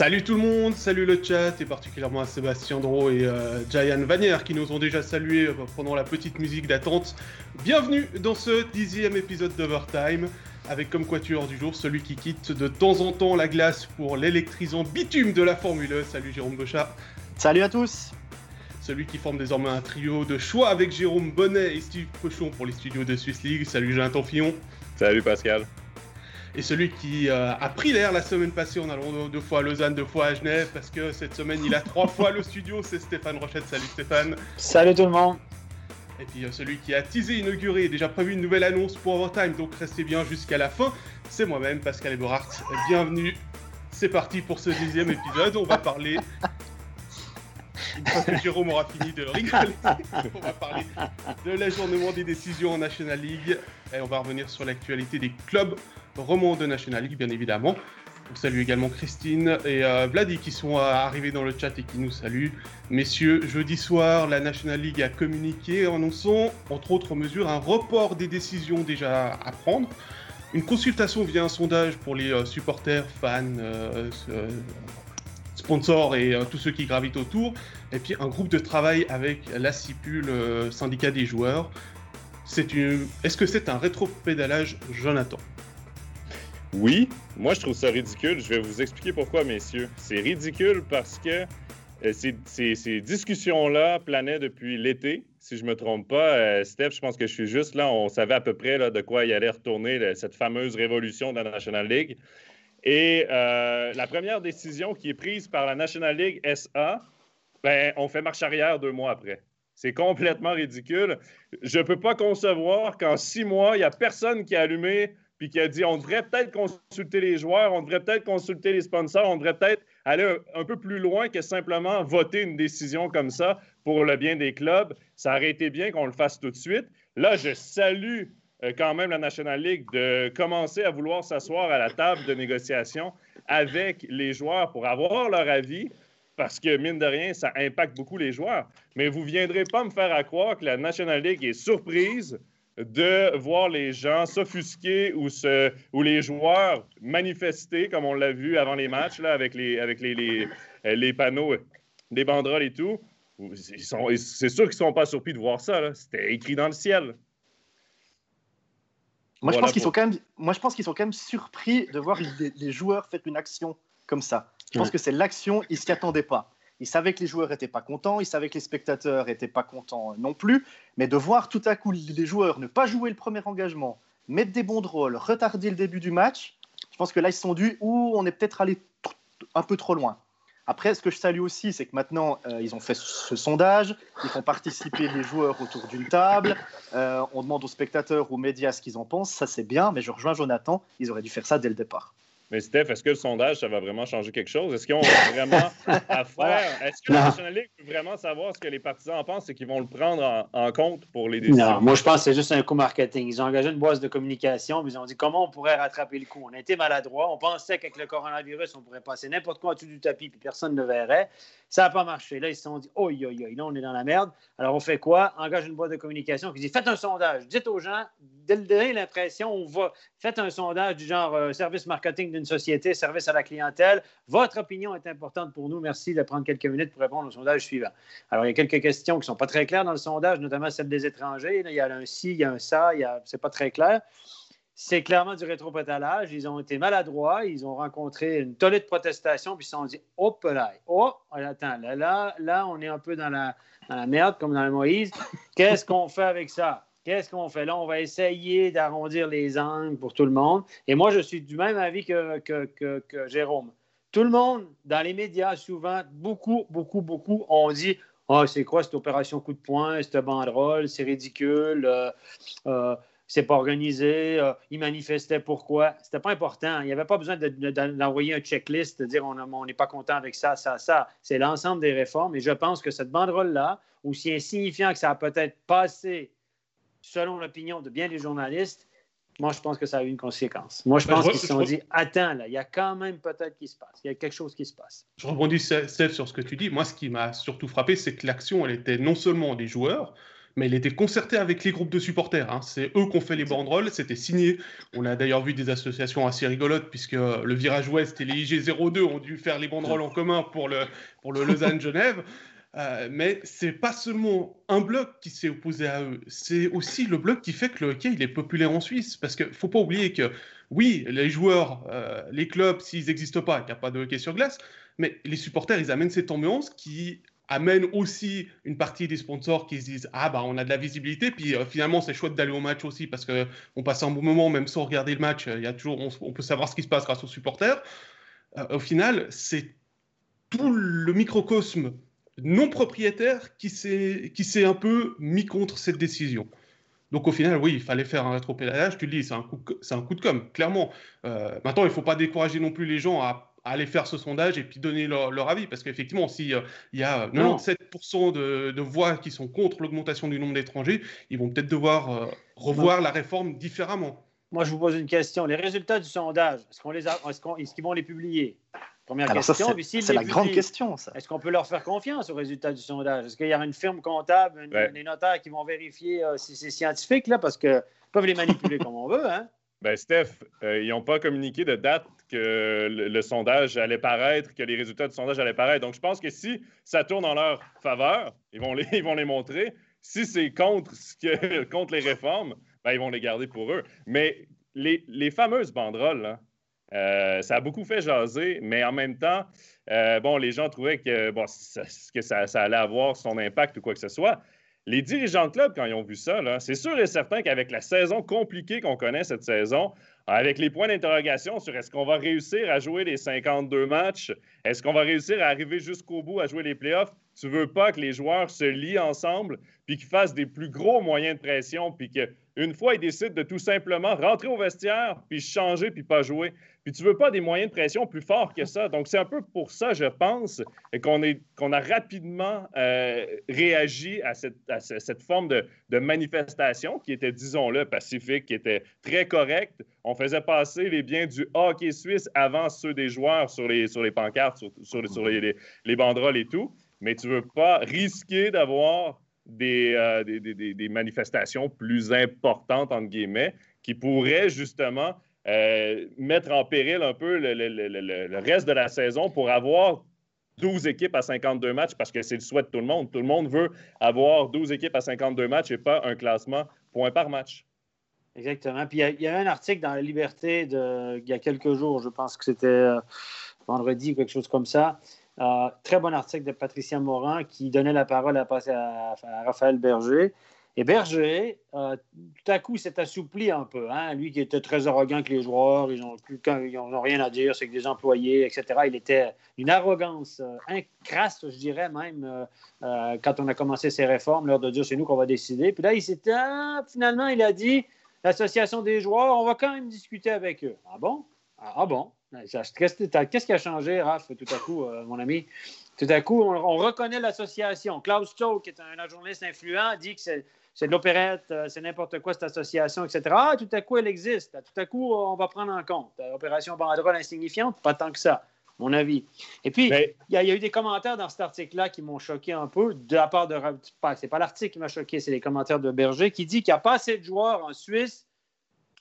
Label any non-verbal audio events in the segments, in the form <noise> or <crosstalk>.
Salut tout le monde, salut le chat et particulièrement à Sébastien Dro et euh, Jayan Vanière qui nous ont déjà salués euh, pendant la petite musique d'attente. Bienvenue dans ce dixième épisode d'Overtime avec comme quatuor du jour celui qui quitte de temps en temps la glace pour l'électrisant bitume de la Formule 1. Salut Jérôme Bochat. Salut à tous. Celui qui forme désormais un trio de choix avec Jérôme Bonnet et Steve Cochon pour les studios de Swiss League. Salut Jonathan Fillon. Salut Pascal et celui qui euh, a pris l'air la semaine passée en allant deux fois à Lausanne, deux fois à Genève, parce que cette semaine il a trois <laughs> fois le studio, c'est Stéphane Rochette. Salut Stéphane. Salut tout le monde. Et puis euh, celui qui a teasé, inauguré, déjà prévu une nouvelle annonce pour Overtime, donc restez bien jusqu'à la fin, c'est moi-même, Pascal Eberhardt. Bienvenue. C'est parti pour ce dixième épisode. On va parler une fois que Jérôme aura fini de rigoler, <laughs> on va parler de l'ajournement des décisions en National League et on va revenir sur l'actualité des clubs romans de National League, bien évidemment. On salue également Christine et euh, Vladi qui sont euh, arrivés dans le chat et qui nous saluent. Messieurs, jeudi soir, la National League a communiqué annonçant, entre autres mesures, un report des décisions déjà à prendre, une consultation via un sondage pour les euh, supporters, fans, sponsors et tous ceux qui gravitent autour, et puis un groupe de travail avec la CIPUL, syndicat des joueurs. Est-ce que c'est un rétro-pédalage, Jonathan? Oui, moi je trouve ça ridicule. Je vais vous expliquer pourquoi, messieurs. C'est ridicule parce que euh, ces, discussions-là planaient depuis l'été, si je ne me trompe pas. Euh, Steph, je pense que je suis juste là. On savait à peu près de quoi il allait retourner cette fameuse révolution de la National League. Et euh, la première décision qui est prise par la National League SA, ben, on fait marche arrière deux mois après. C'est complètement ridicule. Je ne peux pas concevoir qu'en six mois, il n'y a personne qui a allumé puis qui a dit on devrait peut-être consulter les joueurs, on devrait peut-être consulter les sponsors, on devrait peut-être aller un, peu plus loin que simplement voter une décision comme ça pour le bien des clubs. Ça aurait été bien qu'on le fasse tout de suite. Là, je salue euh, quand même la National League de commencer à vouloir s'asseoir à la table de négociation avec les joueurs pour avoir leur avis, parce que, mine de rien, ça impacte beaucoup les joueurs. Mais vous ne viendrez pas me faire croire que la National League est surprise de voir les gens s'offusquer ou, ou les joueurs manifester, comme on l'a vu avant les matchs, là, avec les, avec les, les, panneaux, les banderoles et tout. C'est sûr qu'ils ne sont pas surpris de voir ça. C'était écrit dans le ciel. Moi, je pense qu'ils sont quand même, moi, je pense qu'ils sont quand même surpris de voir les, joueurs faire une action comme ça. Je pense que c'est l'action, ils s'y attendaient pas. Il savait que les joueurs n'étaient pas contents, il savait que les spectateurs n'étaient pas contents non plus, mais de voir tout à coup les joueurs ne pas jouer le premier engagement, mettre des bons rôles, retarder le début du match, je pense que là ils se sont dit ou on est peut-être allé un peu trop loin. Après, ce que je salue aussi, c'est que maintenant, euh, ils ont fait ce sondage, ils font participer les joueurs autour d'une table, euh, on demande aux spectateurs, aux médias ce qu'ils en pensent, ça c'est bien, mais je rejoins Jonathan, ils auraient dû faire ça dès le départ. Mais Steph, est-ce que le sondage, ça va vraiment changer quelque chose? Est-ce qu'ils ont <laughs> vraiment à faire? Est-ce que la National League peut vraiment savoir ce que les partisans en pensent et qu'ils vont le prendre en, compte pour les décisions? Non, moi je pense que c'est juste un coup marketing. Ils ont engagé une boîte de communication, ils ont dit comment on pourrait rattraper le coup. On a été maladroit, on pensait qu'avec le coronavirus, on pourrait passer n'importe quoi au-dessus du tapis puis personne ne verrait. Ça n'a pas marché. Là, ils se sont dit, oh, yo, yo, là, on est dans la merde. Alors, on fait quoi? Engage une boîte de communication qui dit, faites un sondage. Dites aux gens, donnez l'impression, on va, faites un sondage du genre euh, service marketing d'une société, service à la clientèle. Votre opinion est importante pour nous. Merci de prendre quelques minutes pour répondre au sondage suivant. Alors, il y a quelques questions qui ne sont pas très claires dans le sondage, notamment celle des étrangers. il y a un si, il y a un ça, il y a, c'est pas très clair c'est clairement du rétropétalage. Ils ont été maladroits, ils ont rencontré une tollée de protestation, puis ils se sont dit Hop là, oh, attends, là, là, là, on est un peu dans la, merde, comme dans le Moïse. Qu'est-ce qu'on fait avec ça? Qu'est-ce qu'on fait? Là? On va essayer d'arrondir les angles pour tout le monde. Et moi, je suis du même avis que, Jérôme. Tout le monde, dans les médias, souvent, beaucoup, beaucoup, beaucoup, ont dit oh, c'est quoi cette opération coup de poing, cette banderole, c'est ridicule. Euh, euh, c'est pas organisé, euh, il manifestait pourquoi. C'était pas important. Il n'y avait pas besoin d'envoyer un checklist, de dire on n'est pas content avec ça, ça, ça. C'est l'ensemble des réformes. Et je pense que cette banderole-là, aussi insignifiant que ça a peut-être passé selon l'opinion de bien des journalistes, moi, je pense que ça a eu une conséquence. Moi, je ben, pense qu'ils se sont dit attends, là, il y a quand même peut-être qui se passe. Il y a quelque chose qui se passe. Je rebondis, Steph, sur ce que tu dis. Moi, ce qui m'a surtout frappé, c'est que l'action, elle était non seulement des joueurs, mais il était concerté avec les groupes de supporters. Hein. C'est eux qui ont fait les banderoles, c'était signé. On a d'ailleurs vu des associations assez rigolotes, puisque le Virage Ouest et les IG02 ont dû faire les banderoles en commun pour le, pour le Lausanne-Genève. <laughs> Euh, mais c'est pas seulement un bloc qui s'est opposé à eux, c'est aussi le bloc qui fait que le hockey il est populaire en Suisse. Parce qu'il faut pas oublier que oui, les joueurs, euh, les clubs, s'ils n'existent pas, il n'y a pas de hockey sur glace, mais les supporters, ils amènent cette ambiance qui amène aussi une partie des sponsors qui se disent ah bah on a de la visibilité puis euh, finalement c'est chouette d'aller au match aussi parce que on passe un bon moment même sans regarder le match il y a toujours on, peut savoir ce qui se passe grâce aux supporters au final c'est tout le microcosme non propriétaire qui s'est un peu mis contre cette décision. Donc au final, oui, il fallait faire un rétropédalage. Tu le dis, c'est un, coup, un coup de com, clairement. Euh, maintenant, il ne faut pas décourager non plus les gens à, aller faire ce sondage et puis donner leur, avis. Parce qu'effectivement, s'il euh, y a 97% de, voix qui sont contre l'augmentation du nombre d'étrangers, ils vont peut-être devoir euh, revoir la réforme différemment. Moi, je vous pose une question. Les résultats du sondage, est-ce qu'on les est-ce qu'ils vont les publier? Première question. C'est la grande question, ça. Est-ce qu'on peut leur faire confiance aux résultats du sondage? Est-ce qu'il y a une firme comptable, des notaires qui vont vérifier euh, si c'est scientifique, là, parce qu'ils peuvent les manipuler <laughs> comme on veut, hein? Ben, Steph, euh, ils n'ont pas communiqué de date que le, sondage allait paraître, que les résultats du sondage allaient paraître. Donc, je pense que si ça tourne en leur faveur, ils vont les, <laughs> ils vont les montrer. Si c'est contre, ce que, <laughs> contre les réformes, ben, ils vont les garder pour eux. Mais les, les fameuses banderoles, là, euh, ça a beaucoup fait jaser, mais en même temps, euh, bon, les gens trouvaient que, bon, ça, que ça, allait avoir son impact ou quoi que ce soit. Les dirigeants de club, quand ils ont vu ça, c'est sûr et certain qu'avec la saison compliquée qu'on connaît cette saison, avec les points d'interrogation sur est-ce qu'on va réussir à jouer les 52 matchs, est-ce qu'on va réussir à arriver jusqu'au bout à jouer les playoffs, tu veux pas que les joueurs se lient ensemble, puis qu'ils fassent des plus gros moyens de pression, puis qu'une fois, ils décident de tout simplement rentrer au vestiaire, puis changer, puis pas jouer. Puis tu veux pas des moyens de pression plus forts que ça. Donc, c'est un peu pour ça, je pense, qu'on a rapidement euh, réagi à cette, forme de, manifestation qui était, disons-le, pacifique, qui était très correcte. On faisait passer les biens du hockey suisse avant ceux des joueurs sur les, pancartes, sur, les, banderoles et tout. Mais tu veux pas risquer d'avoir des, euh, des, manifestations plus importantes, entre guillemets, qui pourraient justement euh, mettre en péril un peu le, reste de la saison pour avoir 12 équipes à 52 matchs parce que c'est le souhait de tout le monde. Tout le monde veut avoir 12 équipes à 52 matchs et pas un classement point par match. Exactement. Puis il y, a un article dans La Liberté il y a quelques jours, je pense que c'était euh, vendredi ou quelque chose comme ça. Euh, très bon article de Patricia Morin qui donnait la parole à, à, Raphaël Berger. Et Berger, euh, tout à coup, s'est assoupli un peu. Hein. Lui qui était très arrogant que les joueurs, ils n'ont rien à dire, c'est que des employés, etc. Il était une arrogance euh, incrasse, je dirais même, euh, quand on a commencé ces réformes, l'heure de dire c'est nous qu'on va décider. Puis là, il s'était, ah, finalement, il a dit, l'association des joueurs, on va quand même discuter avec eux. Ah bon? Ah, ah bon? Qu'est-ce qui a changé, Raph, tout à coup, mon ami? Tout à coup, on, reconnaît l'association. Klaus Stowe, qui est un, journaliste influent, dit que c'est c'est de l'opérette, euh, c'est n'importe quoi cette association, etc. Ah, tout à coup, elle existe. Tout à coup, on va prendre en compte. Euh, opération banderole insignifiante, pas tant que ça, mon avis. Et puis, il y, a eu des commentaires dans cet article-là qui m'ont choqué un peu, de la part de. C'est pas l'article qui m'a choqué, c'est les commentaires de Berger qui dit qu'il n'y a pas assez de joueurs en Suisse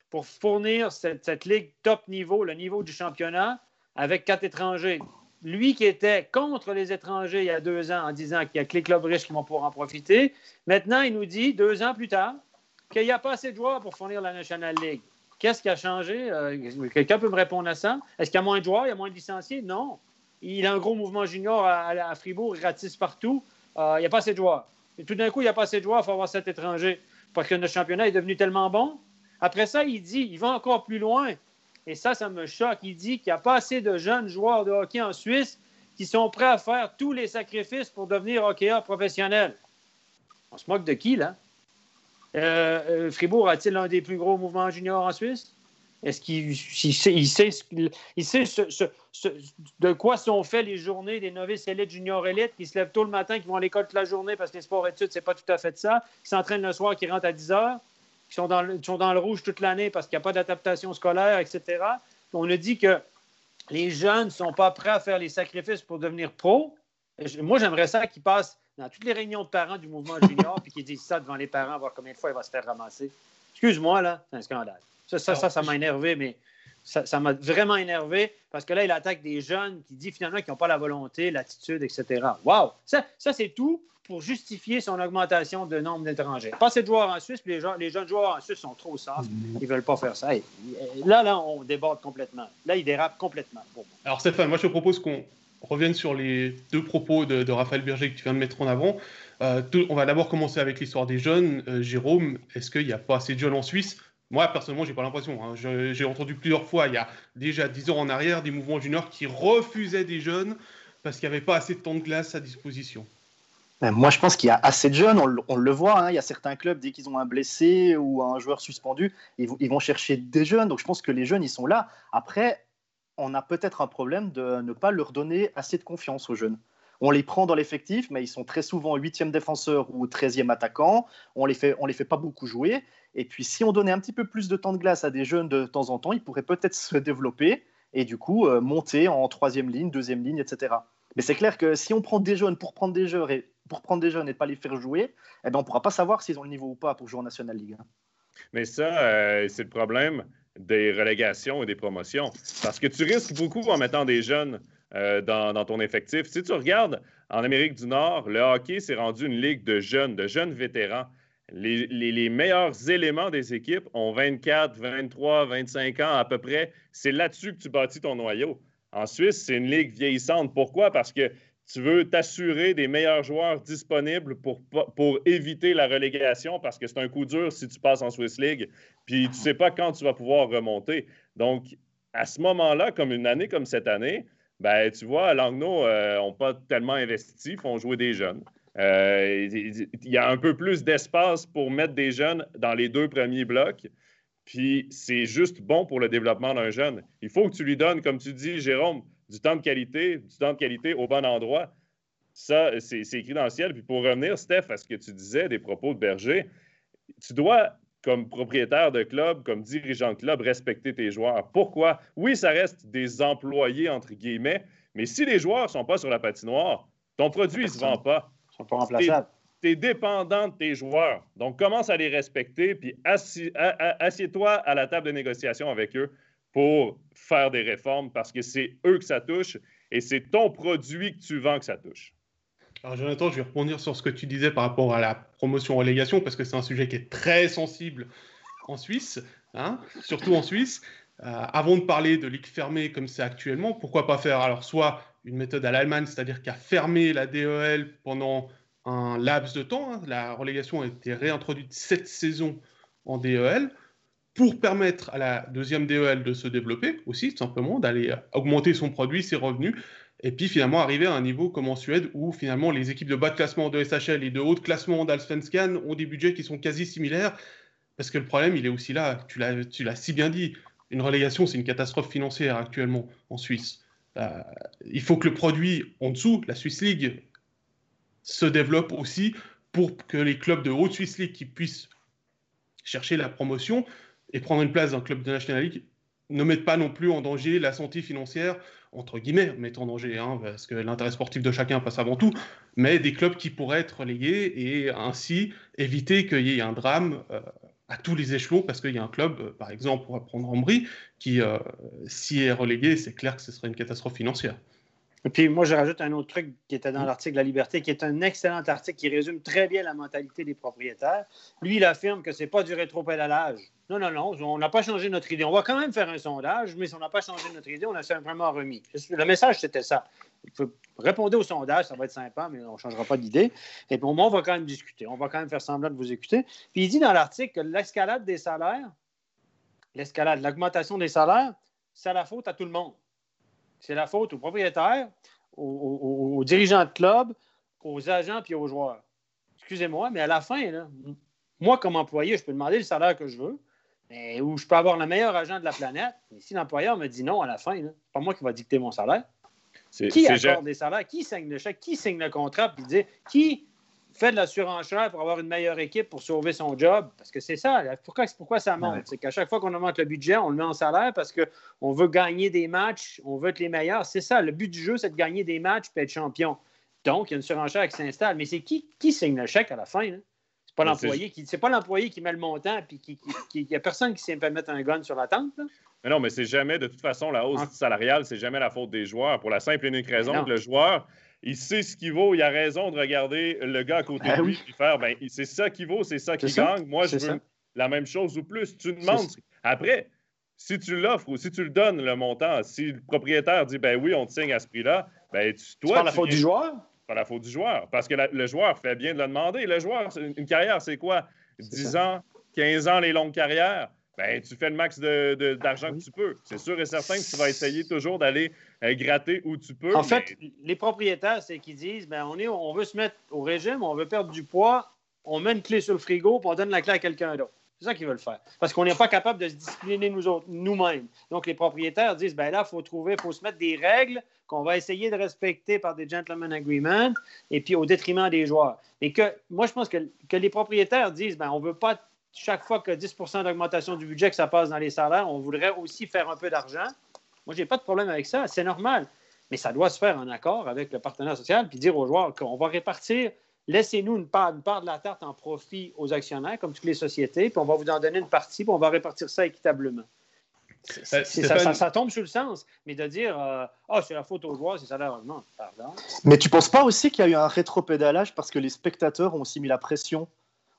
pour fournir cette, ligue top niveau, le niveau du championnat, avec quatre étrangers lui qui était contre les étrangers il y a deux ans en disant qu'il y a que les clubs riches qui vont pouvoir en profiter, maintenant il nous dit, deux ans plus tard, qu'il n'y a pas assez de joueurs pour fournir la National League. Qu'est-ce qui a changé? Euh, quelqu'un peut me répondre à ça? Est-ce qu'il y a moins de joueurs, il y a moins de licenciés? Non. Il a un gros mouvement junior à, Fribourg, il ratisse partout. Euh, il n'y a pas assez de joueurs. Et tout d'un coup, il n'y a pas assez de joueurs, il faut avoir sept étrangers. Parce que notre championnat est devenu tellement bon. Après ça, il dit, il va encore plus loin. Et ça, ça me choque. Il dit qu'il n'y a pas assez de jeunes joueurs de hockey en Suisse qui sont prêts à faire tous les sacrifices pour devenir hockeyeur professionnel. On se moque de qui, là? Euh, euh, Fribourg a-t-il l'un des plus gros mouvements juniors en Suisse? Est-ce qu'il sait, il sait, il sait de quoi sont faits les journées des novices élites, juniors élites, qui se lèvent tôt le matin, qui vont à l'école toute la journée parce que les sports-études, c'est pas tout à fait ça, qui s'entraînent le soir, qui rentrent à 10 heures? Qui sont dans le, sont dans le rouge toute l'année parce qu'il n'y a pas d'adaptation scolaire, etc. On a dit que les jeunes ne sont pas prêts à faire les sacrifices pour devenir pro. Moi, j'aimerais ça qu'ils passent dans toutes les réunions de parents du mouvement <laughs> junior, puis qui dit ça devant les parents, voir combien de fois il va se faire ramasser. Excuse-moi, là, c'est un scandale. Ça, ça, ça, ça m'a énervé, mais ça m'a vraiment énervé parce que là, il attaque des jeunes qui dit finalement qu'ils n'ont pas la volonté, l'attitude, etc. Wow! Ça, ça c'est tout pour justifier son augmentation de nombre d'étrangers. Pas assez de joueurs en Suisse, puis les, les, jeunes joueurs en Suisse sont trop soft. Ils ne veulent pas faire ça. là, là, on déborde complètement. Là, il dérape complètement. Alors, Stéphane, moi, je te propose qu'on revienne sur les deux propos de, Raphaël Berger que tu viens de mettre en avant. Euh, on va d'abord commencer avec l'histoire des jeunes. Euh, Jérôme, est-ce qu'il n'y a pas assez de jeunes en Suisse? Moi, personnellement, j'ai pas l'impression. Hein. J'ai entendu plusieurs fois, il y a déjà 10 ans en arrière, des mouvements juniors qui refusaient des jeunes parce qu'il n'y avait pas assez de temps de glace à disposition. Ben, moi, je pense qu'il y a assez de jeunes, on, le voit. Hein. Il y a certains clubs, dès qu'ils ont un blessé ou un joueur suspendu, ils, ils, vont chercher des jeunes. Donc, je pense que les jeunes, ils sont là. Après, on a peut-être un problème de ne pas leur donner assez de confiance aux jeunes. On les prend dans l'effectif, mais ils sont très souvent huitième défenseur ou 13e attaquant. On les fait, on les fait pas beaucoup jouer. Et puis, si on donnait un petit peu plus de temps de glace à des jeunes de temps en temps, ils pourraient peut-être <laughs> se développer et du coup euh, monter en troisième ligne, deuxième ligne, etc. Mais c'est clair que si on prend des jeunes pour prendre des jeunes et pour prendre des jeunes et pas les faire jouer, eh ben on ne pourra pas savoir s'ils ont le niveau ou pas pour jouer en National League. Hein. Mais ça, euh, c'est le problème des relégations et des promotions. Parce que tu risques beaucoup en mettant des jeunes euh, dans, ton effectif. Si tu regardes en Amérique du Nord, le hockey s'est rendu une ligue de jeunes, de jeunes vétérans. Les, meilleurs éléments des équipes ont 24, 23, 25 ans à peu près. C'est là-dessus que tu bâtis ton noyau. En Suisse, c'est une ligue vieillissante. Pourquoi? Parce que tu veux t'assurer des meilleurs joueurs disponibles pour, pour éviter la relégation parce que c'est un coup dur si tu passes en Swiss League, puis tu ne sais pas quand tu vas pouvoir remonter. Donc, à ce moment-là, comme une année comme cette année, ben, tu vois, Langnau n'ont euh, pas tellement investi, font jouer des jeunes. Euh, il y a un peu plus d'espace pour mettre des jeunes dans les deux premiers blocs. Puis c'est juste bon pour le développement d'un jeune. Il faut que tu lui donnes, comme tu dis, Jérôme, du temps de qualité, du temps de qualité au bon endroit. Ça, c'est écrit dans le ciel. Puis pour revenir, Steph, à ce que tu disais des propos de Berger, tu dois comme propriétaire de club, comme dirigeant de club, respecter tes joueurs. Pourquoi? Oui, ça reste des employés, entre guillemets, mais si les joueurs ne sont pas sur la patinoire, ton produit ne se vend pas. Ils sont pas remplaçables. Tu es dépendant de tes joueurs. Donc, commence à les respecter, puis assieds-toi à la table de négociation avec eux pour faire des réformes parce que c'est eux que ça touche et c'est ton produit que tu vends que ça touche. Alors Jonathan, je vais rebondir sur ce que tu disais par rapport à la promotion-relégation, parce que c'est un sujet qui est très sensible en Suisse, hein, surtout en Suisse. Euh, avant de parler de ligue fermée comme c'est actuellement, pourquoi pas faire alors soit une méthode à l'Allemagne, c'est-à-dire qu'à fermer la DEL pendant un laps de temps, hein, la relégation a été réintroduite cette saison en DEL, pour permettre à la deuxième DEL de se développer aussi, tout simplement, d'aller augmenter son produit, ses revenus, et puis finalement arriver à un niveau comme en Suède où finalement les équipes de bas de classement de SHL et de haut de classement d'Alsvenskan ont des budgets qui sont quasi similaires. Parce que le problème, il est aussi là, tu l'as si bien dit, une relégation, c'est une catastrophe financière actuellement en Suisse. Euh, il faut que le produit en dessous, la Swiss League, se développe aussi pour que les clubs de haute Swiss League qui puissent chercher la promotion et prendre une place le club de National League ne mettent pas non plus en danger la santé financière entre guillemets, mettre en danger, hein, parce que l'intérêt sportif de chacun passe avant tout, mais des clubs qui pourraient être relégués et ainsi éviter qu'il y ait un drame euh, à tous les échelons, parce qu'il y a un club, euh, par exemple, pour prendre Ambry, qui, euh, s'y est relégué, c'est clair que ce serait une catastrophe financière. Et puis moi, je rajoute un autre truc qui était dans l'article La Liberté, qui est un excellent article qui résume très bien la mentalité des propriétaires. Lui, il affirme que ce n'est pas du rétropédalage. Non, non, non, on n'a pas changé notre idée. On va quand même faire un sondage, mais si on n'a pas changé notre idée, on a simplement remis. Le message, c'était ça. Répondez au sondage, ça va être sympa, mais on ne changera pas d'idée. Et puis au moins, on va quand même discuter. On va quand même faire semblant de vous écouter. Puis il dit dans l'article que l'escalade des salaires, l'escalade, l'augmentation des salaires, c'est la faute à tout le monde. C'est la faute aux propriétaires, aux, dirigeants de club, aux agents puis aux joueurs. Excusez-moi, mais à la fin, moi, comme employé, je peux demander le salaire que je veux, mais, ou je peux avoir le meilleur agent de la planète. Mais si l'employeur me dit non à la fin, c'est pas moi qui va dicter mon salaire. Qui accorde des salaires? Qui signe le chèque? Qui signe le contrat? Puis dit, qui fait de la surenchère pour avoir une meilleure équipe pour sauver son job. Parce que c'est ça. Pourquoi, pourquoi ça monte? C'est qu'à chaque fois qu'on augmente le budget, on le met en salaire parce qu'on veut gagner des matchs, on veut être les meilleurs. C'est ça. Le but du jeu, c'est de gagner des matchs et être champion. Donc, il y a une surenchère qui s'installe. Mais c'est qui, qui signe le chèque à la fin? C'est pas Mais l'employé qui, c'est pas l'employé qui met le montant, puis qui, il y a personne qui sait mettre un gun sur la tente. là. Mais non, mais c'est jamais, de toute façon, la hausse salariale, c'est jamais la faute des joueurs. Pour la simple et unique raison que le joueur, il sait ce qu'il vaut, il a raison de regarder le gars à côté Ah de lui et faire, ben, c'est ça qu'il vaut, c'est ça qu'il ça. gagne. Moi, je veux ça. la même chose ou plus. Tu demandes. Après, si tu l'offres ou si tu le donnes, le montant, si le propriétaire dit, ben oui, on te signe à ce prix-là, ben, tu, C'est toi, pas la faute viens- du joueur? pas la faute du joueur. Parce que la- le joueur fait bien de le demander. Le joueur, une carrière, c'est quoi? 10 ans, 15 ans, les longues carrières. Ben, tu fais le max de- de- d'argent Ah oui. que tu peux. C'est sûr et certain que tu vas essayer toujours d'aller euh, gratter où tu peux. En mais- fait, les propriétaires, c'est qu'ils disent ben, on, est, on veut se mettre au régime, on veut perdre du poids, on met une clé sur le frigo, puis on donne la clé à quelqu'un d'autre. C'est ça qu'ils veulent faire. Parce qu'on n'est pas capable de se discipliner nous autres, nous-mêmes. Donc, les propriétaires disent ben là, il faut trouver, il faut se mettre des règles qu'on va essayer de respecter par des gentlemen agreements, et puis au détriment des joueurs. Et que moi, je pense que, que les propriétaires disent ben, on ne veut pas chaque fois que 10% d'augmentation du budget que ça passe dans les salaires, on voudrait aussi faire un peu d'argent. Moi, je n'ai pas de problème avec ça. C'est normal. Mais ça doit se faire en accord avec le partenaire social, puis dire aux joueurs qu'on va répartir, laissez-nous une part, une part de la tarte en profit aux actionnaires, comme toutes les sociétés, puis on va vous en donner une partie, puis on va répartir ça équitablement. Euh, c'est- ça, Stéphane- ça- ça tombe sous le sens, mais de dire Ah, c'est la faute aux joueurs, c'est ça l'air non, pardon. Mais tu penses pas aussi qu'il y a eu un rétropédalage parce que les spectateurs ont aussi mis la pression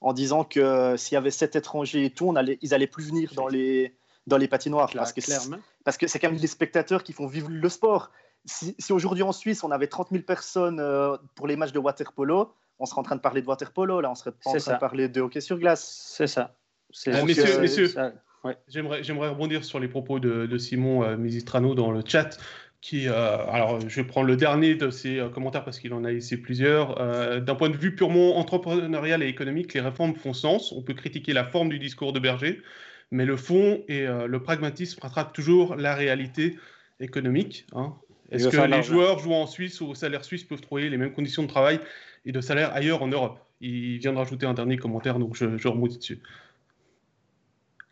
en disant que euh, s'il y avait sept étrangers et tout, on allait, ils allaient plus venir dans les, dans les patinoires. Parce que, clairement. parce que c'est quand même les spectateurs qui font vivre le sport. Si, si aujourd'hui en Suisse, on avait 30 000 personnes euh, pour les matchs de waterpolo, on serait en train de parler de waterpolo, là, on serait en train ça. de parler de hockey sur glace. C'est ça. C'est Euh, donc, messieurs, euh, messieurs. ça- J'aimerais, j'aimerais rebondir sur les propos de, de Simon euh, Misistrano dans le chat. Qui, euh, alors, je vais prendre le dernier de ses euh, commentaires parce qu'il en a laissé plusieurs. Euh, D'un point de vue purement entrepreneurial et économique, les réformes font sens. On peut critiquer la forme du discours de Berger, mais le fond et euh, le pragmatisme rattrapent toujours la réalité économique. hein. Est-ce que les joueurs jouant en Suisse ou au salaire suisse peuvent trouver les mêmes conditions de travail et de salaire ailleurs en Europe? Il vient de rajouter un dernier commentaire, donc je, je remonte dessus.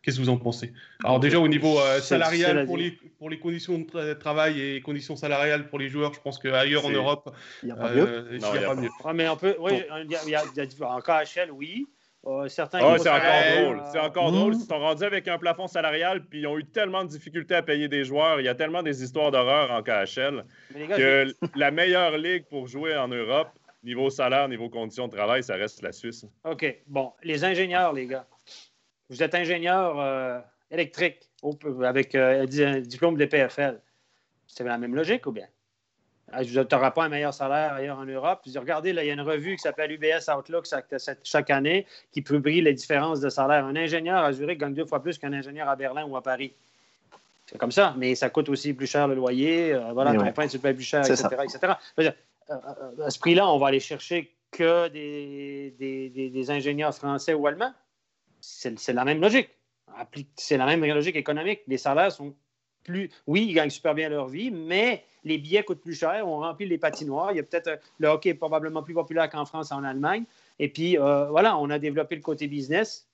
Qu'est-ce que vous en pensez? Alors déjà au niveau euh, salarial pour les, pour les conditions de tra- travail et conditions salariales pour les joueurs, je pense qu'ailleurs en Europe, Il n'y a pas mieux. euh, Non, il y a pas pas. mieux. Ah, mais on peut. Oui, il y a, y y en KHL, oui. Euh, certains. Ah, c'est encore drôle. C'est encore Mmh. drôle. Ils sont rendus avec un plafond salarial, puis ils ont eu tellement de difficultés à payer des joueurs. Il y a tellement des histoires d'horreur en KHL gars, que <laughs> la meilleure ligue pour jouer en Europe, niveau salaire, niveau conditions de travail, ça reste la Suisse. OK. Bon, les ingénieurs, les gars. Vous êtes ingénieur euh, électrique au- avec euh, un diplôme de PFL. C'est la même logique ou bien? Tu n'auras pas un meilleur salaire ailleurs en Europe. Puis, regardez, là, il y a une revue qui s'appelle UBS Outlook chaque, année qui publie les différences de salaire. Un ingénieur à Zurich gagne deux fois plus qu'un ingénieur à Berlin ou à Paris. C'est comme ça, mais ça coûte aussi plus cher le loyer. euh, voilà, ton ouais. pain, tu le payes plus cher, etc. etc. À ce prix-là, on va aller chercher que des, des, des- des ingénieurs français ou allemands. C'est la même logique. C'est la même logique économique. Les salaires sont plus. Oui, ils gagnent super bien leur vie, mais les billets coûtent plus cher. On remplit les patinoires. Il y a peut-être. euh, Le hockey est probablement plus populaire qu'en France et en Allemagne. Et puis, euh, voilà, on a développé le côté business,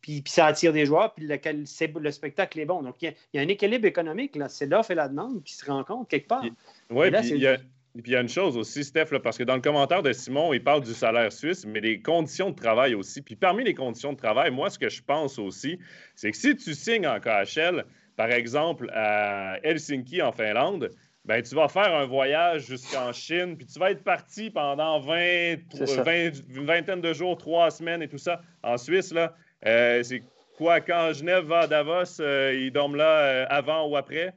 puis, puis ça attire des joueurs, puis le, spectacle est bon. Donc, il y a, il y a un équilibre économique, là. C'est l'offre et la demande qui se rencontrent quelque part. Oui, là, puis c'est- il y, a- puis il y a une chose aussi, Steph, là, parce que dans le commentaire de Simon, il parle du salaire suisse, mais des conditions de travail aussi. Puis parmi les conditions de travail, moi, ce que je pense aussi, c'est que si tu signes en KHL, par exemple, à Helsinki, en Finlande, ben, tu vas faire un voyage jusqu'en Chine, puis tu vas être parti pendant 20, C'est ça. 20 une vingtaine de jours, trois semaines et tout ça. En Suisse, là, euh, c'est quoi, quand Genève va à Davos, euh, ils dorment là euh, avant ou après?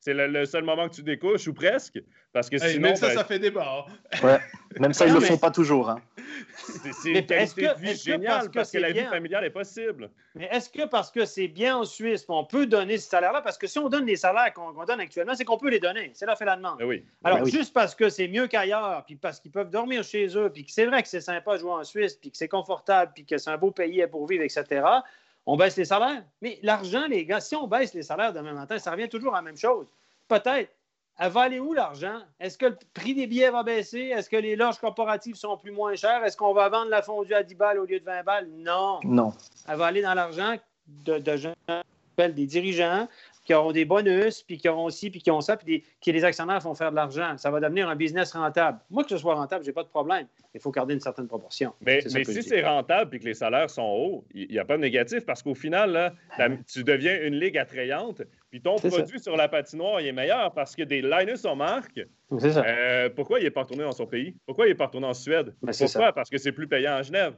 C'est le, le seul moment que tu découches, ou presque. Parce que Hey, sinon, même ça, ben, ça fait débat. hein. Ouais. Même ça, ils Non, le mais- font pas toujours. hein. c'est une qualité que- de vie géniale parce parce que la vie familiale est possible. Mais est-ce que parce que c'est bien en Suisse, on peut donner ce salaire-là? Parce que si on donne les salaires qu'on donne actuellement, c'est qu'on peut les donner. C'est là fait la demande. Ben oui. Alors, Ben oui. juste parce que c'est mieux qu'ailleurs, puis parce qu'ils peuvent dormir chez eux, puis que c'est vrai que c'est sympa de jouer en Suisse, puis que c'est confortable, puis que c'est un beau pays pour vivre, etc., on baisse les salaires. Mais l'argent, les gars, si on baisse les salaires demain matin, ça revient toujours à la même chose. Peut-être. Elle va aller où l'argent? Est-ce que le prix des billets va baisser? Est-ce que les loges corporatives sont plus moins chères? Est-ce qu'on va vendre la fondue à 10 balles au lieu de 20 balles? Non Non. elle va aller dans l'argent de, de gens, des dirigeants, qui auront des bonus, puis qui auront aussi, puis qui ont ça, puis qui les actionnaires font faire de l'argent. Ça va devenir un business rentable. Moi, que ce soit rentable, je n'ai pas de problème. Il faut garder une certaine proportion. Mais, mais si c'est rentable et que les salaires sont hauts, il n'y a pas de négatif parce qu'au final, là, tu deviens une ligue attrayante, puis ton produit sur la patinoire il est meilleur parce que des liners on marque. Euh, pourquoi il n'est pas retourné dans son pays? Pourquoi il n'est pas retourné en Suède? Ben, pourquoi? Parce que c'est plus payant à Genève.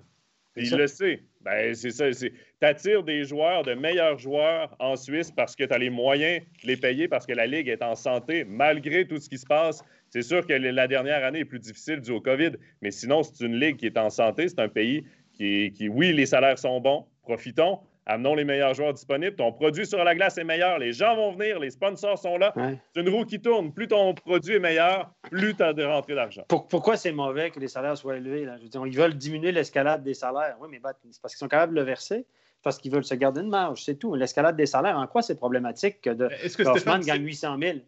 Il le sait. Ben, c'est ça. Tu attires des joueurs, de meilleurs joueurs en Suisse parce que tu as les moyens de les payer parce que la Ligue est en santé malgré tout ce qui se passe. C'est sûr que la dernière année est plus difficile dû au COVID, mais sinon, c'est une Ligue qui est en santé. C'est un pays qui, qui, oui, les salaires sont bons, profitons, Amenons les meilleurs joueurs disponibles. Ton produit sur la glace est meilleur. Les gens vont venir. Les sponsors sont là. C'est une roue qui tourne. Plus ton produit est meilleur, plus tu as de rentrées d'argent. pourquoi c'est mauvais que les salaires soient élevés? Là? ils veulent diminuer l'escalade des salaires. Oui, mais c'est parce qu'ils sont capables de le verser. Parce qu'ils veulent se garder une marge, c'est tout. L'escalade des salaires, en quoi c'est problématique que de Est-ce que Stéphane gagne 800 000?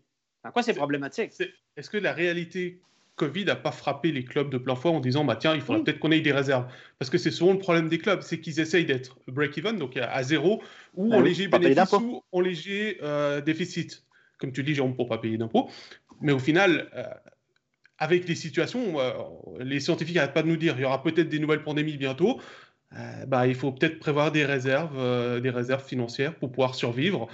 En quoi c'est problématique? Est-ce que la réalité Covid n'a pas frappé les clubs de plein fouet en disant bah tiens il faudrait peut-être qu'on ait des réserves. Parce que c'est souvent le problème des clubs c'est qu'ils essayent d'être break-even donc à zéro ou en léger bénéfice ou en léger euh, déficit. Comme tu dis Jérôme pour pas payer d'impôts. Mais au final euh, avec les situations euh, les scientifiques n'arrêtent pas de nous dire il y aura peut-être des nouvelles pandémies bientôt. Bah, il faut peut-être prévoir des réserves des réserves financières pour pouvoir survivre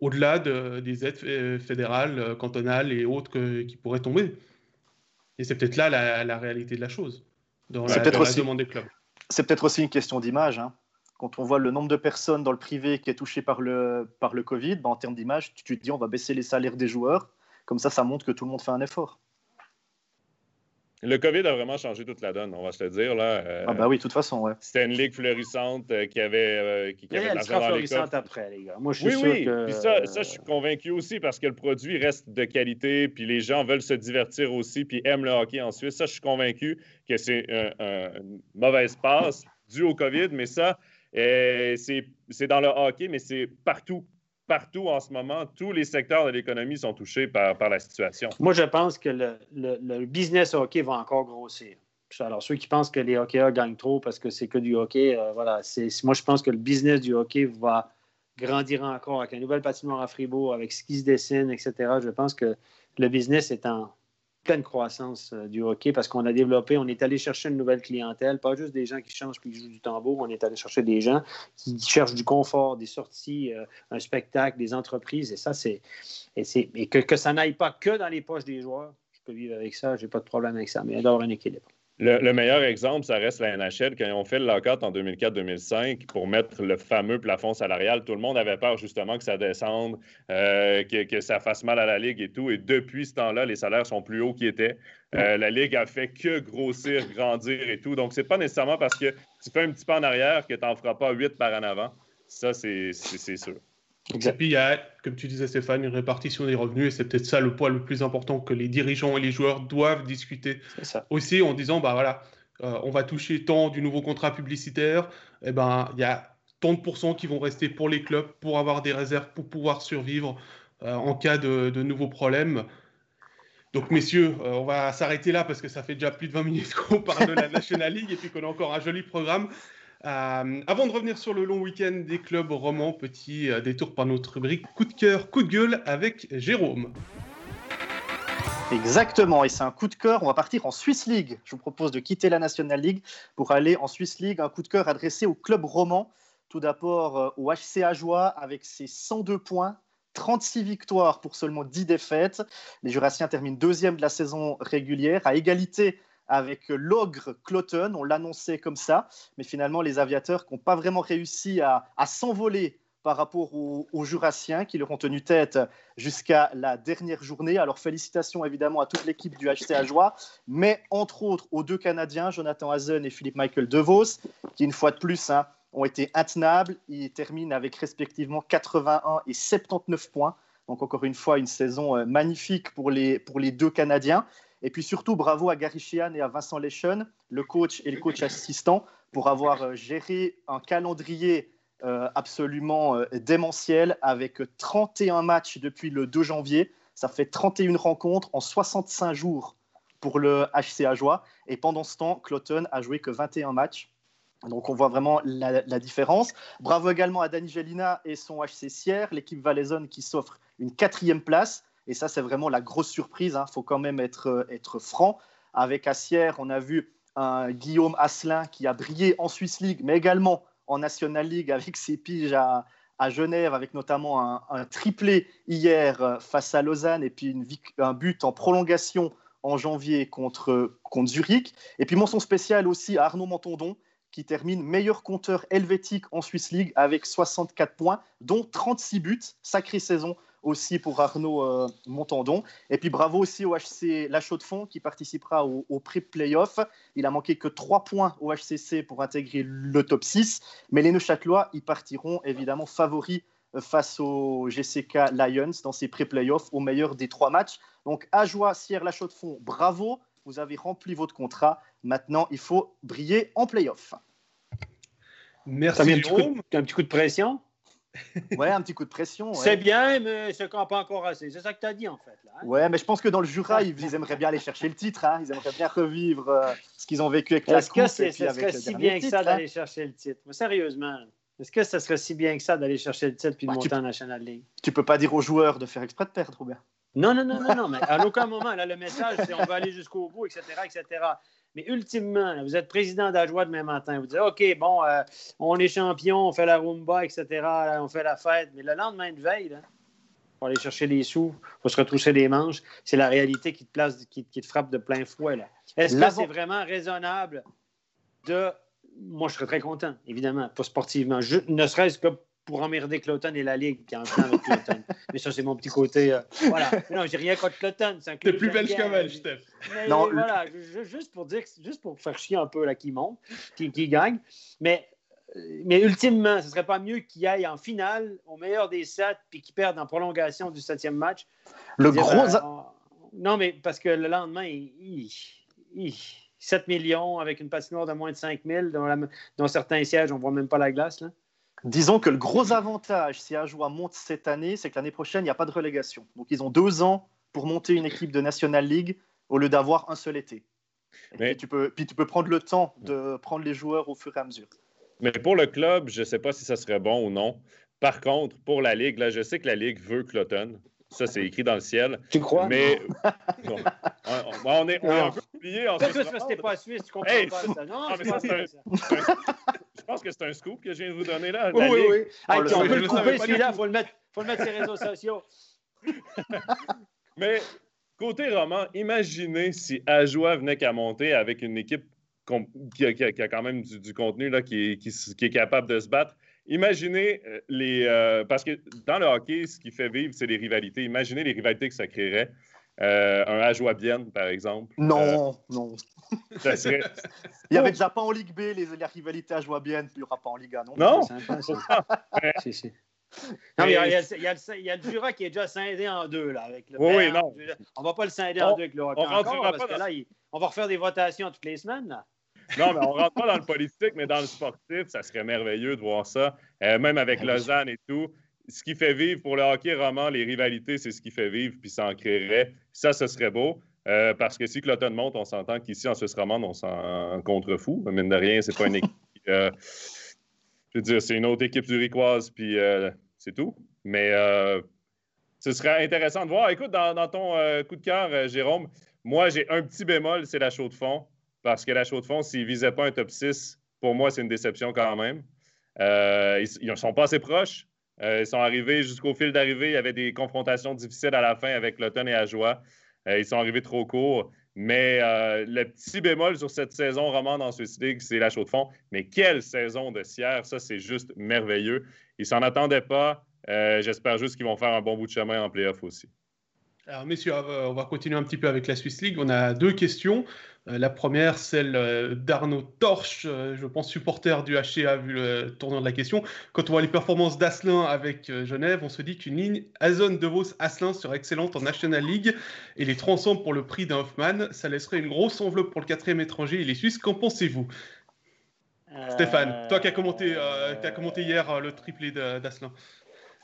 au-delà de, des aides fédérales, cantonales et autres qui pourraient tomber. Et c'est peut-être là la, réalité de la chose, dans la, demande des clubs. C'est peut-être aussi une question d'image. Hein. Quand on voit le nombre de personnes dans le privé qui est touché par le, par le Covid, ben, en termes d'image, tu te dis on va baisser les salaires des joueurs. Comme ça, ça montre que tout le monde fait un effort. Le COVID a vraiment changé toute la donne, on va se le dire. Là. Euh, ah bah oui, de toute façon, ouais. C'était une ligue florissante euh, qui avait, euh, qui, avait l'argent dans les après, les gars. Moi, je suis oui, sûr oui. Que... Puis ça, ça, je suis convaincu aussi parce que le produit reste de qualité, puis les gens veulent se divertir aussi, puis aiment le hockey en Suisse. Ça, je suis convaincu que c'est une mauvaise passe due au COVID, mais ça, c'est dans le hockey, mais c'est partout partout en ce moment, tous les secteurs de l'économie sont touchés par, par, la situation. Moi, je pense que le, le, business hockey va encore grossir. Alors, ceux qui pensent que les hockeyeurs gagnent trop parce que c'est que du hockey, euh, voilà. Moi, je pense que le business du hockey va grandir encore avec la nouvelle patinoire à Fribourg, avec ce qui se dessine, etc. Je pense que le business est en, pleine croissance euh, du hockey parce qu'on a développé, on est allé chercher une nouvelle clientèle, pas juste des gens qui changent puis qui jouent du tambour, on est allé chercher des gens qui cherchent du confort, des sorties, euh, un spectacle, des entreprises, et ça, c'est. Et, et que, que ça n'aille pas que dans les poches des joueurs. Je peux vivre avec ça, j'ai pas de problème avec ça, mais a un équilibre. Le, meilleur exemple, ça reste la NHL. Quand ils ont fait le lockout en 2004-2005 pour mettre le fameux plafond salarial, tout le monde avait peur justement que ça descende, euh, que, ça fasse mal à la Ligue et tout. Et depuis ce temps-là, les salaires sont plus hauts qu'ils étaient. Euh, la Ligue a fait que grossir, grandir et tout. Donc, c'est pas nécessairement parce que tu fais un petit pas en arrière que tu n'en feras pas huit par en avant. Ça, c'est sûr. Et puis, il y a, comme tu disais, Stéphane, une répartition des revenus, et c'est peut-être ça le point le plus important que les dirigeants et les joueurs doivent discuter aussi en disant bah voilà, euh, on va toucher tant du nouveau contrat publicitaire, et eh ben il y a tant de pourcents qui vont rester pour les clubs pour avoir des réserves pour pouvoir survivre euh, en cas de, nouveaux problèmes. Donc, messieurs, euh, on va s'arrêter là parce que ça fait déjà plus de 20 minutes <laughs> qu'on parle de la National League et puis qu'on a encore un joli programme. Euh, avant de revenir sur le long week-end des clubs romans, petit euh, détour par notre rubrique coup de cœur, coup de gueule avec Jérôme. Exactement, et c'est un coup de cœur. On va partir en Swiss League. Je vous propose de quitter la National League pour aller en Swiss League. Un coup de cœur adressé au club roman. Tout d'abord euh, au HCA Joie avec ses 102 points, 36 victoires pour seulement 10 défaites. Les Jurassiens terminent deuxième de la saison régulière, à égalité avec l'ogre Cloton. On l'annonçait comme ça, mais finalement, les aviateurs qui n'ont pas vraiment réussi à, s'envoler par rapport aux, Jurassiens qui leur ont tenu tête jusqu'à la dernière journée. Alors félicitations évidemment à toute l'équipe du HCA Joie, mais entre autres aux deux Canadiens, Jonathan Hazen et Philippe Michael DeVos, qui une fois de plus hein, ont été intenables. Ils terminent avec respectivement 81 et 79 points. Donc encore une fois, une saison euh, magnifique pour les deux Canadiens. Et puis surtout, bravo à Gary Sheehan et à Vincent Leschen, le coach et le coach assistant, pour avoir euh, géré un calendrier euh, absolument euh, démentiel avec 31 matchs depuis le 2 janvier. Ça fait 31 rencontres en 65 jours pour le HCA Joie. Et pendant ce temps, Cloton a joué que 21 matchs. Donc on voit vraiment la, différence. Bravo également à Dani Gelina et son HC Sierre, l'équipe valaisonne qui s'offre une quatrième place. Et ça, c'est vraiment la grosse surprise. Il hein. faut quand même être, être franc. Avec Assière, on a vu Guillaume Asselin qui a brillé en Swiss League, mais également en National League avec ses piges à, Genève, avec notamment un, triplé hier euh, face à Lausanne et puis un but en prolongation en janvier contre, contre Zurich. Et puis mention spéciale aussi à Arnaud Montondon, qui termine meilleur compteur helvétique en Swiss League avec 64 points, dont 36 buts. Sacrée saison aussi pour Arnaud euh, Montandon. Et puis bravo aussi au HC La Chaux-de-Fonds qui participera au, pré-playoff. Il a manqué que 3 points au HCC pour intégrer le top 6. Mais les Neuchâtelois, ils partiront évidemment favoris euh, face au GCK Lions dans ces pré-playoffs au meilleur des trois matchs. Donc Ajoie, Sierre, La Chaux-de-Fonds, bravo. Vous avez rempli votre contrat. Maintenant, il faut briller en playoff. Merci. un petit coup de pression? Ouais, un petit coup de pression. C'est bien, mais c'est pas encore assez. C'est ça que tu as dit, en fait. Là, hein. Ouais, mais je pense que dans le Jura, ils, aimeraient bien aller chercher le titre. Hein. Ils aimeraient bien revivre euh, ce qu'ils ont vécu avec la. Est-ce que ce serait si bien que ça hein. d'aller chercher le titre? Sérieusement, est-ce que ça serait si bien que ça d'aller chercher le titre puis de bah, monter en National League? Tu peux pas dire aux joueurs de faire exprès de perdre, ou bien Non, non, non, non, non, mais à aucun moment, là, le message, c'est on va aller jusqu'au bout, etc., etc. Mais ultimement, vous êtes président d'Ajoie demain matin. Vous dites OK, bon, euh, on est champion, on fait la rumba, etc., on fait la fête. Mais le lendemain de veille, il faut aller chercher les sous, il faut se retrousser les manches. C'est la réalité qui te, place, qui, te frappe de plein fouet. Est-ce que c'est vraiment raisonnable de. Moi, je serais très content, évidemment, pas sportivement. ne serait-ce que pour emmerder Cloton et la Ligue, qui en plan avec Cloton. <laughs> mais ça, c'est mon petit côté. Euh, voilà. Mais non, j'ai rien contre Cloton. C'est plus belge que belge, Steph. non, voilà, juste pour dire, juste pour faire chier un peu là, qui monte, qui, qui gagne. Mais mais ultimement, ce ne serait pas mieux qu'il aille en finale au meilleur des sept puis qu'il perde en prolongation du septième match? Le gros. Ben, non, mais parce que le lendemain, il, 7 millions avec une patinoire de moins de 5 000, dans, certains sièges, on ne voit même pas la glace. Là. Disons que le gros avantage si Ajoie monte cette année, c'est que l'année prochaine, il n'y a pas de relégation. Donc ils ont deux ans pour monter une équipe de National League au lieu d'avoir un seul été. Mais... Puis, tu peux, puis tu peux prendre le temps de prendre les joueurs au fur et à mesure. Mais pour le club, je ne sais pas si ça serait bon ou non. Par contre, pour la Ligue, là, je sais que la Ligue veut Cloton. Ça, c'est écrit dans le ciel. Tu crois? Mais On, est, un peu oublié en. Toi, parce que pas suisse, tu comprends pas ça. Non, mais ça, Je pense que c'est un scoop que je viens de vous donner là. Oui, oui, oui. on, peut le couper celui-là, il faut, le mettre, faut le mettre sur les réseaux sociaux. <laughs> mais côté roman, imaginez si Ajoie venait qu'à monter avec une équipe qui a, quand même du, contenu là, qui, est capable de se battre. Imaginez euh, les. Euh, parce que dans le hockey, ce qui fait vivre, c'est les rivalités. Imaginez les rivalités que ça créerait. Euh, un Ajoie Bienne, par exemple. Non, non. <laughs> Ça serait... il y avait déjà pas en Ligue B les, les rivalités Ajoie Bienne, puis il n'y aura pas en Ligue A, non? Non. si. Non, mais il y, a, il, y a, il, y a, le Jura qui est déjà scindé en deux. Là, avec le oui, oui, non. On va pas le scinder en deux avec le hockey. On, encore, parce que là, on va refaire des votations toutes les semaines. Là. Non, mais on <laughs> rentre pas dans le politique, mais dans le sportif, ça serait merveilleux de voir ça. Euh, même avec Lausanne et tout. Ce qui fait vivre pour le hockey roman, les rivalités, c'est ce qui fait vivre, puis ça en créerait. Ça, ce serait beau. Euh, parce que si Cloton monte, on s'entend qu'ici, en Suisse romande, on s'en contrefou. Mine de rien, c'est pas une équipe. Euh, je veux dire, c'est une autre équipe zurichoise, puis c'est tout. Mais ce serait intéressant de voir. Écoute, dans, dans ton coup de cœur, Jérôme, moi, j'ai un petit bémol, c'est la chaux de fond. Parce que la chaux de fond, s'ils ne visaient pas un top 6, pour moi, c'est une déception quand même. Euh, ils ne sont pas assez proches. Euh, ils sont arrivés jusqu'au fil d'arrivée. Il y avait des confrontations difficiles à la fin avec l'automne et Ajoie. Euh, ils sont arrivés trop court. Mais le petit bémol sur cette saison romande en Swiss League, c'est la chaux de fond. Mais quelle saison de Sierre! Ça, c'est juste merveilleux. Ils s'en attendaient pas. J'espère juste qu'ils vont faire un bon bout de chemin en playoff aussi. Alors, messieurs, on va continuer un petit peu avec la Swiss League. On a deux questions. Euh, la première, celle euh, d'Arnaud Torche, euh, je pense supporter du HCA vu le tournant de la question. Quand on voit les performances d'Asselin avec Genève, on se dit qu'une ligne Azon, De Vos, Asselin serait excellente en National League et les trois ensemble pour le prix d'un Hoffman, ça laisserait une grosse enveloppe pour le quatrième étranger et les Suisses. Qu'en pensez-vous? Stéphane, toi qui as commenté, qui as commenté hier le triplé d'Asselin.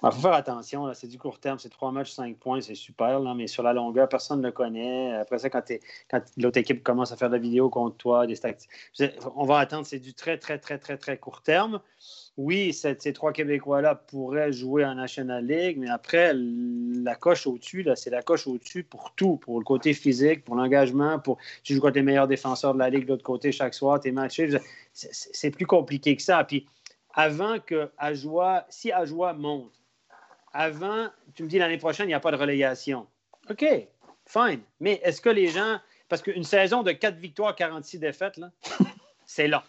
Il faut faire attention, c'est du court terme, c'est trois matchs, cinq points, c'est super, là, mais sur la longueur, personne ne le connaît. Après ça, quand, quand l'autre équipe commence à faire de la vidéo contre toi, des statistiques, on va attendre, c'est du très, très, très, très, très court terme. Oui, ces trois Québécois-là pourraient jouer en National League, mais après, la coche au-dessus, c'est la coche au-dessus pour tout, pour le côté physique, pour l'engagement, pour tu joues contre les meilleurs défenseurs de la Ligue de l'autre côté chaque soir, tes matchs. C'est plus compliqué que ça. Puis avant que Ajoie, si Ajoie monte, avant, tu me dis l'année prochaine, il n'y a pas de relégation. OK, fine. Mais est-ce que les gens. Parce qu'une saison de 4 victoires, 46 défaites, là, <laughs> c'est long.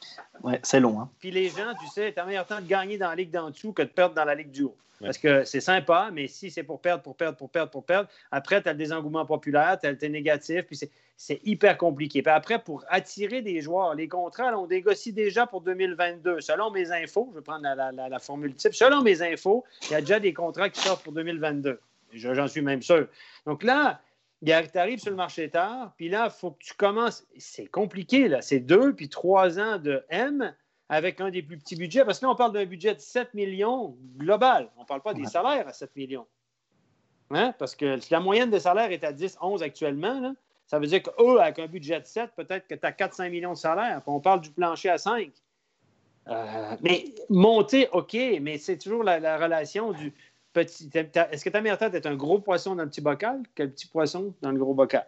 Ouais, c'est long. Hein? Puis les gens, tu sais, tu as meilleur temps de gagner dans la ligue d'en dessous que de perdre dans la ligue du haut. Parce que c'est sympa, mais si c'est pour perdre, pour perdre, pour perdre, pour perdre, après, tu as le désengouement populaire, tu as le négatif, puis c'est hyper compliqué. Puis après, pour attirer des joueurs, les contrats, on négocie déjà pour 2022. Selon mes infos, je vais prendre la, formule type, selon mes infos, il y a déjà des contrats qui sortent pour 2022. J'en suis même sûr. Donc là, tu arrives sur le marché tard, puis là, il faut que tu commences. C'est compliqué, là. C'est deux puis trois ans de M avec un des plus petits budgets, parce que là, on parle d'un budget de 7 millions global. On ne parle pas des salaires à 7 millions. Hein? Parce que si la moyenne des salaires est à 10, 11 actuellement, ça veut dire qu'eux, avec un budget de 7, peut-être que tu as 4-5 millions de salaires. on parle du plancher à 5. Euh, mais monter, OK, mais c'est toujours la, relation du petit. Est-ce que ta meilleure tête est un gros poisson dans le petit bocal qu'un petit poisson dans le gros bocal?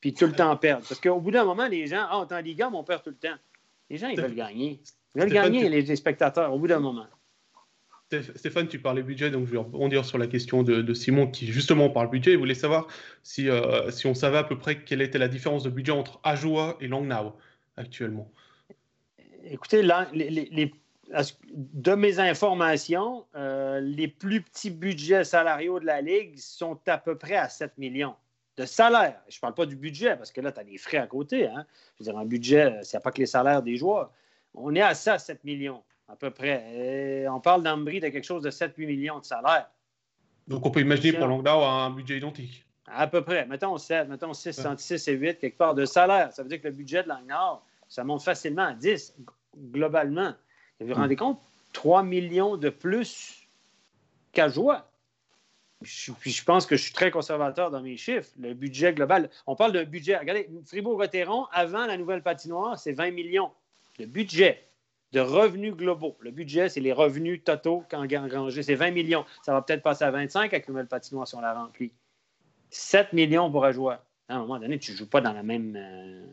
Puis tout le temps perdre. Parce qu'au bout d'un moment, les gens, ah, oh, en Liga, mais on perd tout le temps. Les gens, ils veulent gagner. Ils veulent gagner, les, spectateurs, au bout d'un moment. Stéphane, tu parlais budget, donc je vais rebondir sur la question de, Simon qui justement parle budget. Il voulait savoir si, euh, si on savait à peu près quelle était la différence de budget entre Ajoa et Langnau actuellement. Écoutez, les, de mes informations, euh, les plus petits budgets salariaux de la Ligue sont à peu près à 7 millions de salaire. Je ne parle pas du budget, parce que là, tu as des frais à côté. Hein. Je veux dire, un budget, ce n'est pas que les salaires des joueurs. On est à ça, 7 millions, à peu près. on parle d'Ambry de quelque chose de 7-8 millions de salaire. Donc, on peut imaginer pour Langnau un budget identique. À peu près. Mettons 7, mettons 6, 6 et 8, quelque part de salaire. Ça veut dire que le budget de Langnau, ça monte facilement à 10, globalement. Vous vous rendez compte? 3 millions de plus qu'à Joie. Puis je pense que je suis très conservateur dans mes chiffres. Le budget global, on parle d'un budget. Regardez, Fribourg-Gotteron, avant la nouvelle patinoire, c'est 20 millions le budget de revenus globaux. Le budget, c'est les revenus totaux engrangés. C'est 20 millions. Ça va peut-être passer à 25 avec le nouvelle patinoire si on la remplit. 7 millions pour un joueur. À un moment donné, tu ne joues pas dans la même, euh,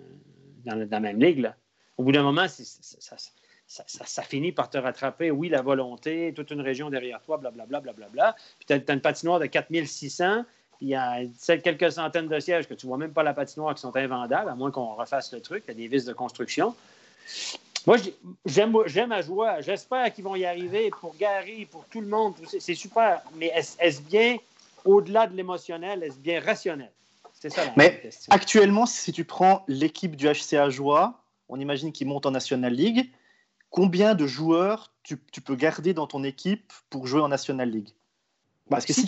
dans, la même ligue. Au bout d'un moment, ça, finit par te rattraper. Oui, la volonté, toute une région derrière toi, blablabla. Bla, bla, bla, Puis tu as, une patinoire de 4600 il y a quelques centaines de sièges que tu ne vois même pas la patinoire qui sont invendables, à moins qu'on refasse le truc. Il y a des vis de construction. Moi, j'aime à joie. J'espère qu'ils vont y arriver pour Gary, pour tout le monde. C'est super. Mais est-ce bien, au-delà de l'émotionnel, est-ce bien rationnel? C'est ça la Mais actuellement, si tu prends l'équipe du HCA Joie, on imagine qu'ils montent en National League. Combien de joueurs tu, peux garder dans ton équipe pour jouer en National League? Parce que, si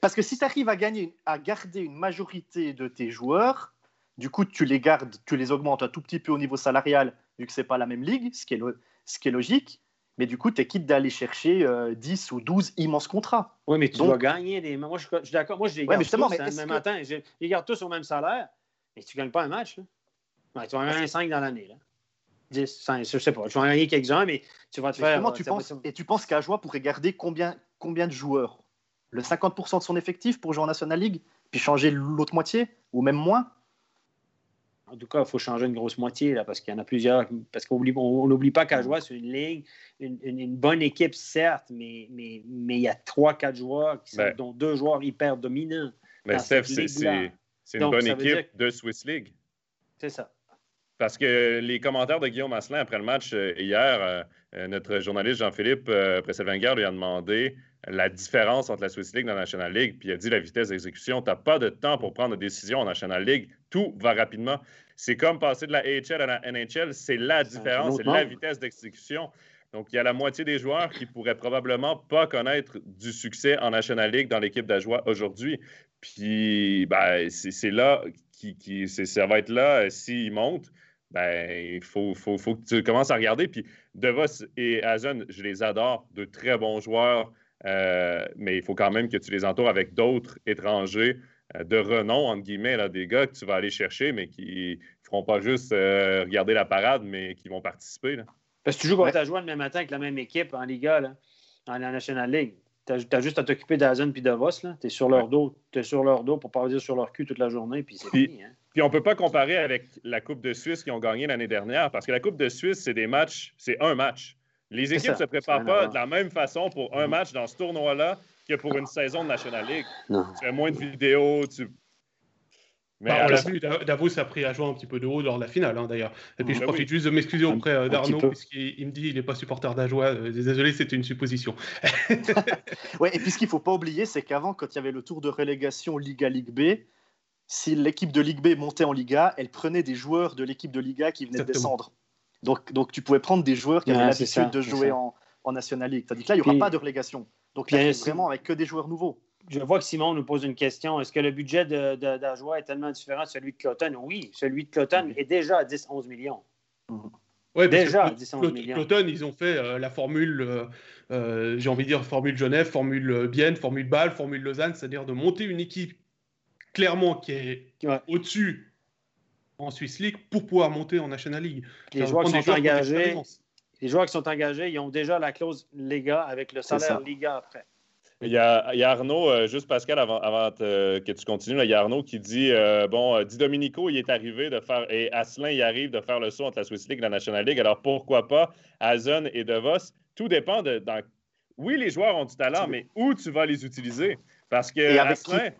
parce que si tu arrives à, gagner, à garder une majorité de tes joueurs, du coup, tu les gardes, tu les augmentes un tout petit peu au niveau salarial vu que c'est pas la même ligue, ce qui est, ce qui est logique. Mais du coup, tu es quitte d'aller chercher 10 euh, ou 12 immenses contrats. Oui, mais tu dois gagner des. Moi, je, suis d'accord. Moi, je les garde tous le même matin. Je les garde tous au même salaire. Mais tu ne gagnes pas un match. Là. tu vas en gagner 5 dans l'année. 10, 5, je sais pas. Tu vas en gagner quelques-uns, mais tu vas te faire. Tu penses, et tu penses qu'Ajoie pourrait garder combien, combien de joueurs? Le 50% de son effectif pour jouer en National League Puis changer l'autre moitié Ou même moins? En tout cas, il faut changer une grosse moitié, là, parce qu'il y en a plusieurs. Parce qu'on n'oublie pas qu'à jouer sur une ligue, une, bonne équipe, certes, mais, mais, mais il y a trois, quatre joueurs, qui sont, ben. dont deux joueurs hyper dominants. Mais Steph, c'est une bonne équipe de Swiss League. C'est ça. Parce que les commentaires de Guillaume Asselin après le match euh, hier, euh, euh, notre journaliste Jean-Philippe euh, Presselvenger lui a demandé la différence entre la Swiss League et la National League, puis il a dit la vitesse d'exécution. Tu n'as pas de temps pour prendre des décisions en National League. Tout va rapidement. C'est comme passer de la AHL à la NHL. C'est la différence, c'est la vitesse d'exécution. Donc, il y a la moitié des joueurs qui pourraient probablement pas connaître du succès en National League dans l'équipe d'Ajoie aujourd'hui. Puis, ben, c'est là qui, qui ça va être là s'ils montent ben, il faut, faut, faut, que tu commences à regarder. Puis DeVos et Hazen, je les adore, de très bons joueurs. Euh, mais il faut quand même que tu les entoures avec d'autres étrangers euh, de renom, entre guillemets, là, des gars que tu vas aller chercher, mais qui ne feront pas juste euh, regarder la parade, mais qui vont participer. Là. Parce que tu joues contre ouais. joué le même matin avec la même équipe en Liga, là, en National League. Tu as, juste à t'occuper d'Azon puis de Vos. Tu es sur leur dos. Tu es sur leur dos pour pas dire sur leur cul toute la journée, puis c'est fini. Hein? Puis on ne peut pas comparer avec la Coupe de Suisse qu'ils ont gagné l'année dernière, parce que la Coupe de Suisse, c'est des matchs, c'est un match. Les équipes ne se préparent pas de la même façon pour un match dans ce tournoi-là que pour une saison de National League. Non. Tu fais moins de vidéos, tu... Mais bah, on l'a vu, Davos a pris à jouer un petit peu de haut lors de la finale, hein, d'ailleurs. Et puis, je ben profite oui. juste de m'excuser auprès euh, d'Arnaud, puisqu'il me dit qu'il n'est pas supporter d'Ajoie. Euh, désolé, c'était une supposition. <laughs> ouais, et puis, ce qu'il ne faut pas oublier, c'est qu'avant, quand il y avait le tour de relégation Liga-Ligue B, si l'équipe de Ligue B montait en Liga, elle prenait des joueurs de l'équipe de Liga qui venaient Exactement. de descendre. Donc, donc, tu pouvais prendre des joueurs qui avaient l'habitude de jouer en, en, National League. Tandis que là, il n'y aura puis, pas de relégation. Donc, là, c'est vraiment avec que des joueurs nouveaux. Je vois que Simon nous pose une question. Est-ce que le budget d'Ajoie de, est tellement différent de celui de Cloton? Oui, celui de Cloton est déjà à 10-11 millions. Ouais, déjà à 10 11 millions. Cloton, ils ont fait euh, la formule, euh, euh, j'ai envie de dire formule Genève, formule Bienne, formule Bâle, formule Lausanne, c'est-à-dire de monter une équipe clairement qui est ouais. au-dessus en Swiss League pour pouvoir monter en National League. Les joueurs qui sont joueurs engagés, les joueurs qui sont engagés, ils ont déjà la clause Liga avec le salaire Liga après. Il y, a, il y a, Arnaud, euh, juste Pascal, avant, avant te, que tu continues, là, il y a Arnaud qui dit euh, Bon, euh, Di Domenico, il est arrivé de faire, et Asselin, il arrive de faire le saut entre la Swiss League et la National League. Alors pourquoi pas Azon et DeVos? Tout dépend de. Dans... Oui, les joueurs ont du talent, mais où tu vas les utiliser? Parce que Asselin, qui?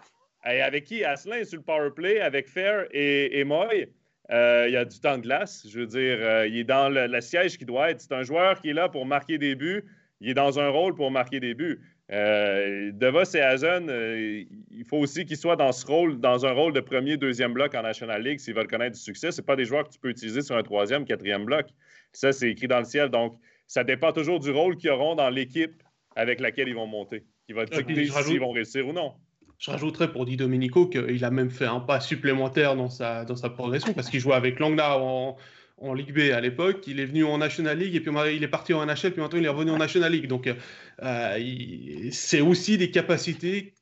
Et avec qui? Asselin sur le power play, avec Fair et, et Moy. Euh, il y a du temps de glace. Je veux dire, euh, il est dans le, le siège qui doit être. C'est un joueur qui est là pour marquer des buts. Il est dans un rôle pour marquer des buts. Euh, Devos et Hazen, euh, il faut aussi qu'ils soient dans ce rôle, dans un rôle de premier, deuxième bloc en National League s'ils veulent connaître du succès. Ce pas des joueurs que tu peux utiliser sur un troisième, quatrième bloc. Ça, c'est écrit dans le ciel. Donc, ça dépend toujours du rôle qu'ils auront dans l'équipe avec laquelle ils vont monter, qui va dicter s'ils vont réussir ou non. Je rajouterais pour Di Domenico qu'il a même fait un pas supplémentaire dans sa, dans sa progression parce qu'il jouait avec Langna en, en Ligue B à l'époque, il est venu en National League et puis il est parti en NHL, puis maintenant il est revenu en National League. Donc euh, c'est aussi des capacités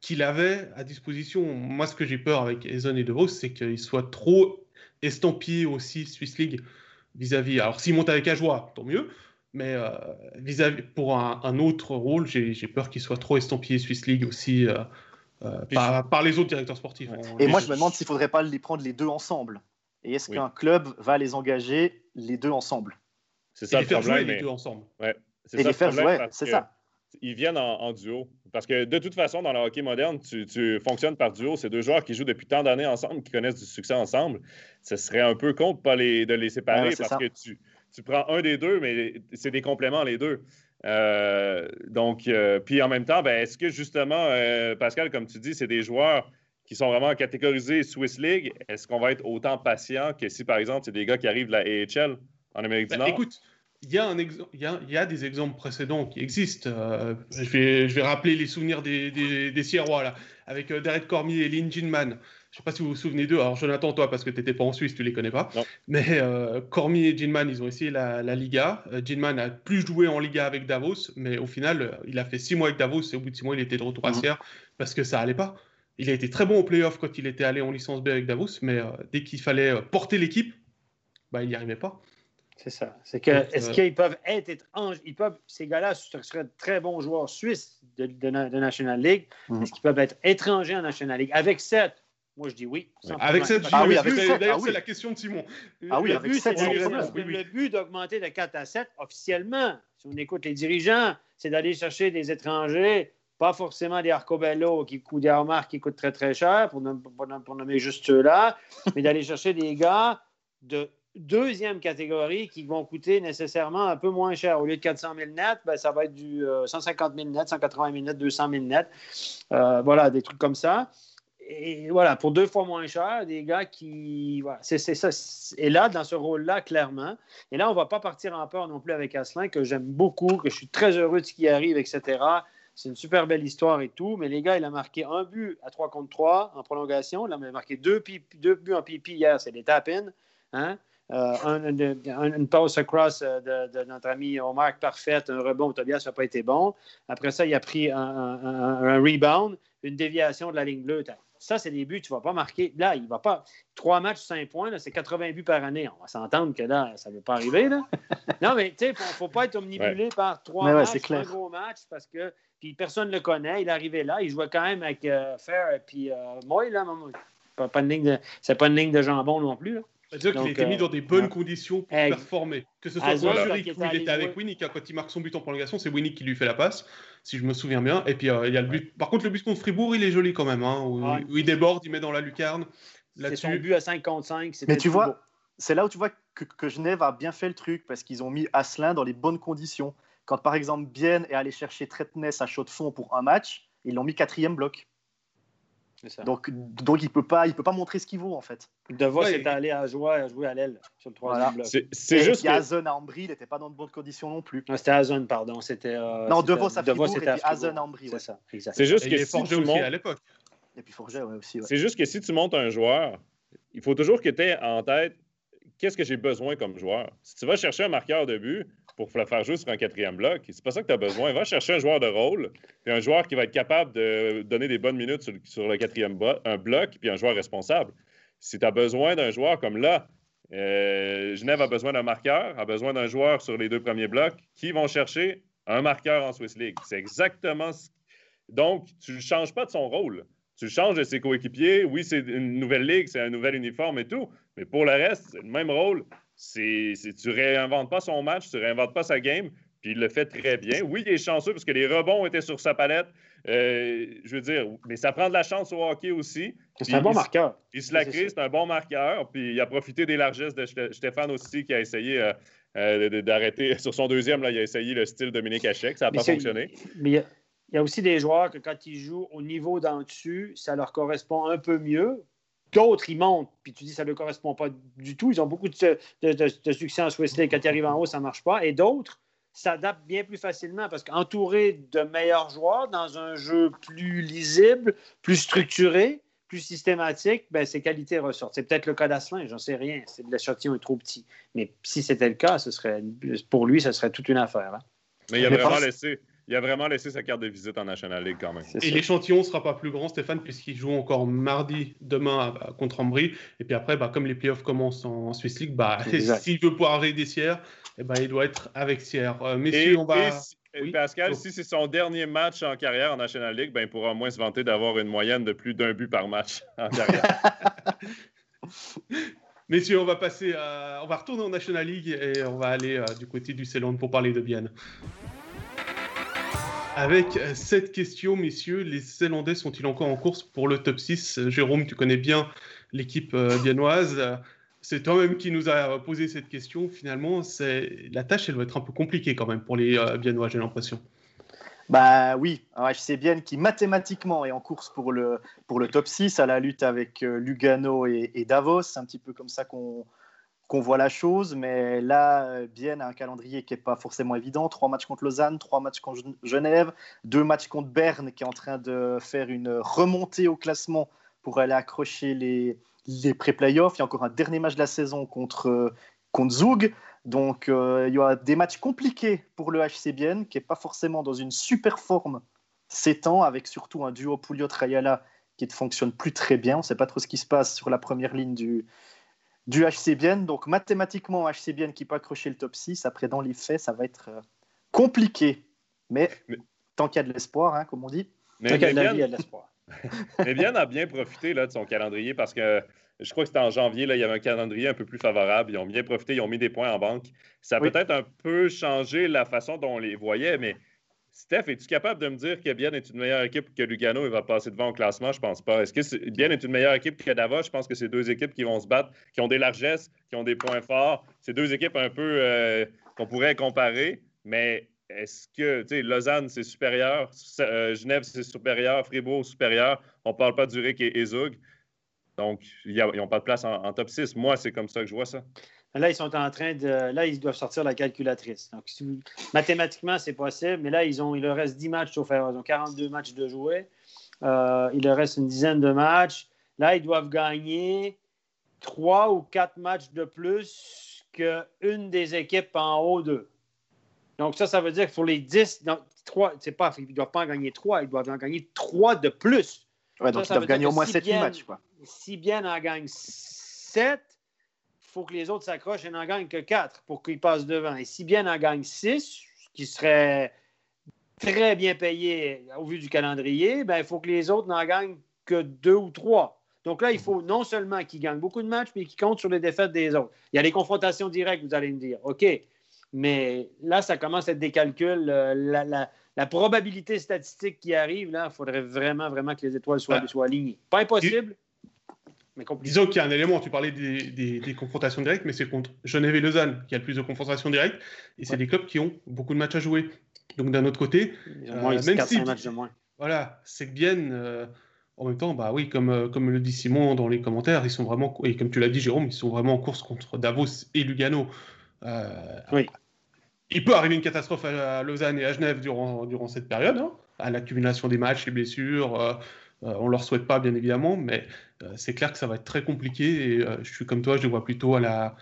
qu'il avait à disposition. Moi, ce que j'ai peur avec Ezon et De Vos, c'est qu'il soit trop estampillé aussi Swiss League vis-à-vis. Alors s'il monte avec Ajoie, tant mieux. Mais euh, vis-à-vis pour un, un, autre rôle, j'ai peur qu'il soit trop estampillé Swiss League aussi euh, euh, par, par, les autres directeurs sportifs. Et moi, je me demande s'il ne faudrait pas les prendre les deux ensemble. Et est-ce oui. qu'un club va les engager les deux ensemble? C'est ça et le les problème. Faire jouer les deux ensemble. Ouais, et les faire jouer, c'est ça. Ils viennent en, en, duo. Parce que de toute façon, dans le hockey moderne, tu, tu fonctionnes par duo. C'est deux joueurs qui jouent depuis tant d'années ensemble, qui connaissent du succès ensemble. Ce serait un peu con de, pas les, de les séparer ouais, parce ça. que tu, tu prends un des deux, mais c'est des compléments les deux. Euh, donc, euh, puis en même temps, ben, est-ce que justement, euh, Pascal, comme tu dis, c'est des joueurs qui sont vraiment catégorisés Swiss League? Est-ce qu'on va être autant patient que si, par exemple, c'est des gars qui arrivent de la AHL en Amérique du ben, Nord? Écoute, il y, a un il, y a, il y, a des exemples précédents qui existent. Euh, je, vais, je, vais, rappeler les souvenirs des, des, des Sierrois, là, avec Derek Cormier et Lynn Ginman. Je ne sais pas si vous vous souvenez d'eux. Alors, Jonathan, toi, parce que tu n'étais pas en Suisse, tu ne les connais pas. Non. Mais euh, Cormier et Ginman, ils ont essayé la, la Liga. Euh, Ginman a plus joué en Liga avec Davos, mais au final, euh, il a fait six mois avec Davos et au bout de six mois, il était de retour à Sierre parce que ça allait pas. Il a été très bon au playoff quand il était allé en licence B avec Davos, mais dès qu'il fallait porter l'équipe, bah, il n'y arrivait pas. C'est ça. C'est que, est-ce euh... qu'ils peuvent être étranges? Ils peuvent, ces gars-là seraient de très bons joueurs suisses de, de, de National League. Mm -hmm. Est-ce qu'ils peuvent être étrangers en National League? Avec 7, moi je dis oui. Ouais, avec 7, ah, oui, d'ailleurs, ah, oui. c'est la question de Simon. Ah oui, le avec but, 7, le, le but d'augmenter de 4 à 7, officiellement, si on écoute les dirigeants, c'est d'aller chercher des étrangers pas forcément des Arcobello qui coûtent des remarques qui coûtent très très cher, pour, pour, pour nommer juste ceux-là, mais d'aller chercher des gars de deuxième catégorie qui vont coûter nécessairement un peu moins cher. Au lieu de 400 000 net, ben, ça va être du euh, 150 000 net, 180 000 net, 200 000 net. Euh, voilà, des trucs comme ça. Et voilà, pour deux fois moins cher, des gars qui. Voilà, c'est ça. Et là, dans ce rôle-là, clairement. Et là, on ne va pas partir en peur non plus avec Asselin, que j'aime beaucoup, que je suis très heureux de ce qui arrive, etc. C'est une super belle histoire et tout, mais les gars, il a marqué un but à 3 contre 3 en prolongation. Il a marqué deux, buts en pipi hier, c'est des tap Hein? une passe across de, notre ami Omar parfaite, un rebond, Tobias n'a pas été bon. Après ça, il a pris un, rebound, une déviation de la ligne bleue. Ça, c'est des buts, tu ne vas pas marquer. Là, il ne va pas. Trois matchs, cinq points, c'est 80 buts par année. On va s'entendre que là, ça ne veut pas arriver. Là. <laughs> non, mais tu sais, il ne faut, pas être omnibulé par trois matchs, un gros match, parce que puis personne ne le connaît. Il est arrivé là. Il jouait quand même avec euh, Fair et puis euh, moi, là, pas c'est pas une ligne de jambon non plus. Là. C'est-à-dire qu'il a été mis euh, dans des bonnes conditions pour performer. Que ce soit Zurich où il était avec Winnick, hein, quand il marque son but en prolongation, c'est Winnick qui lui fait la passe, si je me souviens bien. Et puis il y a le but. Par contre, le but contre Fribourg, il est joli quand même. Hein, où, il déborde, il met dans la lucarne. C'est son but à 5 contre 5. Mais tu vois, c'est là où tu vois que, que, Genève a bien fait le truc parce qu'ils ont mis Asselin dans les bonnes conditions. Quand par exemple Bien est allé chercher Tretness à chaud de fond pour un match, ils l'ont mis quatrième bloc. Donc, donc il ne peut, pas, il peut pas montrer ce qu'il vaut en fait. De Vos est allé à jouer, à jouer à l'aile sur le troisième bloc. C'est juste. Que... Hazen à Ambry, il n'était pas dans de bonnes conditions non plus. C'était Hazen, pardon. C'était, euh, non, De Vos à Fribourg et puis Hazen à Ambry. C'est ça, C'est juste que si tu montes... à l'époque. Et puis Forget ouais, aussi. C'est juste que si tu montes un joueur, il faut toujours que tu aies en tête qu'est-ce que j'ai besoin comme joueur? Si tu vas chercher un marqueur de but, pour le faire jouer sur un quatrième bloc. C'est pas ça que tu as besoin. Va chercher un joueur de rôle, puis un joueur qui va être capable de donner des bonnes minutes sur, le quatrième bloc, puis un joueur responsable. Si tu as besoin d'un joueur comme là, euh, Genève a besoin d'un marqueur, a besoin d'un joueur sur les deux premiers blocs, qui vont chercher un marqueur en Swiss League. C'est exactement ce... Donc, tu ne changes pas de son rôle. Tu changes de ses coéquipiers. Oui, c'est une nouvelle ligue, c'est un nouvel uniforme et tout, mais pour le reste, c'est le même rôle. C'est, tu réinventes pas son match, tu réinventes pas sa game, puis il le fait très bien. Oui, il est chanceux parce que les rebonds étaient sur sa palette. Euh, je veux dire, mais ça prend de la chance au hockey aussi. C'est un bon marqueur. Il se la crée, c'est un bon marqueur. Puis il a profité des largesses de Stéphane aussi qui a essayé euh, euh, d'arrêter. <laughs> Sur son deuxième, là, il a essayé le style Dominique Hachek. Ça n'a pas fonctionné. Mais il y, a, aussi des joueurs que quand ils jouent au niveau d'en dessus, ça leur correspond un peu mieux. D'autres, ils montent, puis tu dis que ça ne leur correspond pas du tout. Ils ont beaucoup de, succès en Swiss League. Quand ils arrivent en haut, ça ne marche pas. Et d'autres s'adaptent bien plus facilement parce qu'entourés de meilleurs joueurs dans un jeu plus lisible, plus structuré, plus systématique, ben, ses qualités ressortent. C'est peut-être le cas d'Asselin, j'en sais rien. L'échantillon est trop petit. Mais si c'était le cas, ce serait, pour lui, ce serait toute une affaire. Hein. Mais il a vraiment laissé il a vraiment laissé sa carte de visite en National League quand même. Et l'échantillon ne sera pas plus grand, Stéphane, puisqu'il joue encore mardi, demain contre Ambry. Et puis après, bah, comme les playoffs commencent en, Swiss League, bah, <laughs> s'il veut pouvoir des Sierre, eh ben, il doit être avec Sierre. Euh, messieurs, on va. Pascal, si c'est son dernier match en carrière en National League, ben, il pourra au moins se vanter d'avoir une moyenne de plus d'un but par match <laughs> en carrière. <laughs> Messieurs, on va passer on va retourner en National League et on va aller euh, du côté du Ceylan pour parler de Bienne. Avec euh, cette question, messieurs, les Zélandais sont-ils encore en course pour le top 6 euh, Jérôme, tu connais bien l'équipe. Euh, c'est toi-même qui nous a posé cette question. Finalement, la tâche, elle va être un peu compliquée quand même pour les Biennois, j'ai l'impression. Bah oui, c'est bien qui mathématiquement est en course pour le, pour le top 6 à la lutte avec Lugano et, et Davos. C'est un petit peu comme ça qu'on qu'on voit la chose, mais là, Bienne a un calendrier qui n'est pas forcément évident. Trois matchs contre Lausanne, trois matchs contre Genève, deux matchs contre Berne qui est en train de faire une remontée au classement pour aller accrocher les, les pré-playoffs. Il y a encore un dernier match de la saison contre, contre Zug. Donc euh, il y a des matchs compliqués pour le HC Bienne qui n'est pas forcément dans une super forme ces temps, avec surtout un duo Pouliot-Rayala qui ne fonctionne plus très bien. On ne sait pas trop ce qui se passe sur la première ligne du, du HCBN. Donc mathématiquement, HCBN qui peut accrocher le top 6. Après, dans les faits, ça va être euh, compliqué. Mais, tant qu'il y a de l'espoir, hein, comme on dit. Mais, tant qu'il y a de la vie, il y a de l'espoir. <laughs> mais bien a bien profité là, de son calendrier parce que je crois que c'était en janvier, là, il y avait un calendrier un peu plus favorable. Ils ont bien profité, ils ont mis des points en banque. Ça a peut-être un peu changé la façon dont on les voyait, mais Steph, es-tu capable de me dire que Bien est une meilleure équipe que Lugano et va passer devant au classement? Je pense pas. Est-ce que Bien est une meilleure équipe que Davos? Je pense que c'est deux équipes qui vont se battre, qui ont des largesses, qui ont des points forts. C'est deux équipes un peu euh, qu'on pourrait comparer, mais est-ce que, tu sais, Lausanne, c'est supérieur, euh, Genève, c'est supérieur, Fribourg, supérieur. On parle pas du Rick et Ezug. Donc, ils n'ont pas de place en, top 6. Moi, c'est comme ça que je vois ça. Là, ils sont en train de. Là, ils doivent sortir la calculatrice. Donc, mathématiquement, c'est possible, mais là, ils ont, il leur reste 10 matchs au faire. Ils ont 42 matchs de jouer. Euh, il leur reste une dizaine de matchs. Là, ils doivent gagner trois ou quatre matchs de plus qu'une des équipes en haut d'eux. Donc, ça, ça veut dire que sur les 10, non, trois, c'est pas, ils ne doivent pas en gagner trois, ils doivent en gagner trois de plus. Ouais, donc Ça, ça ils doivent gagner au moins si 7 bien- matchs. Quoi. Si bien en gagne 7, il faut que les autres s'accrochent et n'en gagnent que 4 pour qu'ils passent devant. Et si bien en gagne 6, ce qui serait très bien payé au vu du calendrier, ben, il faut que les autres n'en gagnent que 2 ou 3. Donc là, il faut non seulement qu'ils gagnent beaucoup de matchs, mais qu'ils comptent sur les défaites des autres. Il y a les confrontations directes, vous allez me dire. OK. Mais là, ça commence à être des calculs. euh, la, la- la probabilité statistique qui arrive, là, il faudrait vraiment, vraiment que les étoiles soient, soient alignées. Pas impossible, mais. Disons qu'il y a un élément, tu parlais des, des- des confrontations directes, mais c'est contre Genève et Lausanne qui a le plus de confrontations directes, et c'est Ouais. des clubs qui ont beaucoup de matchs à jouer. Donc d'un autre côté, moins Euh, de même 4 si- matchs de moins. voilà, c'est bien. euh, en même temps, bah oui, comme, euh, comme le dit Simon dans les commentaires, ils sont vraiment, et comme tu l'as dit Jérôme, ils sont vraiment en course contre Davos et Lugano. Euh, Oui. Il peut arriver une catastrophe à, à Lausanne et à Genève durant, durant cette période, hein, à l'accumulation des matchs, les blessures. Euh, on leur souhaite pas, bien évidemment, mais euh, c'est clair que ça va être très compliqué. Et euh, je suis comme toi, je les vois plutôt à la,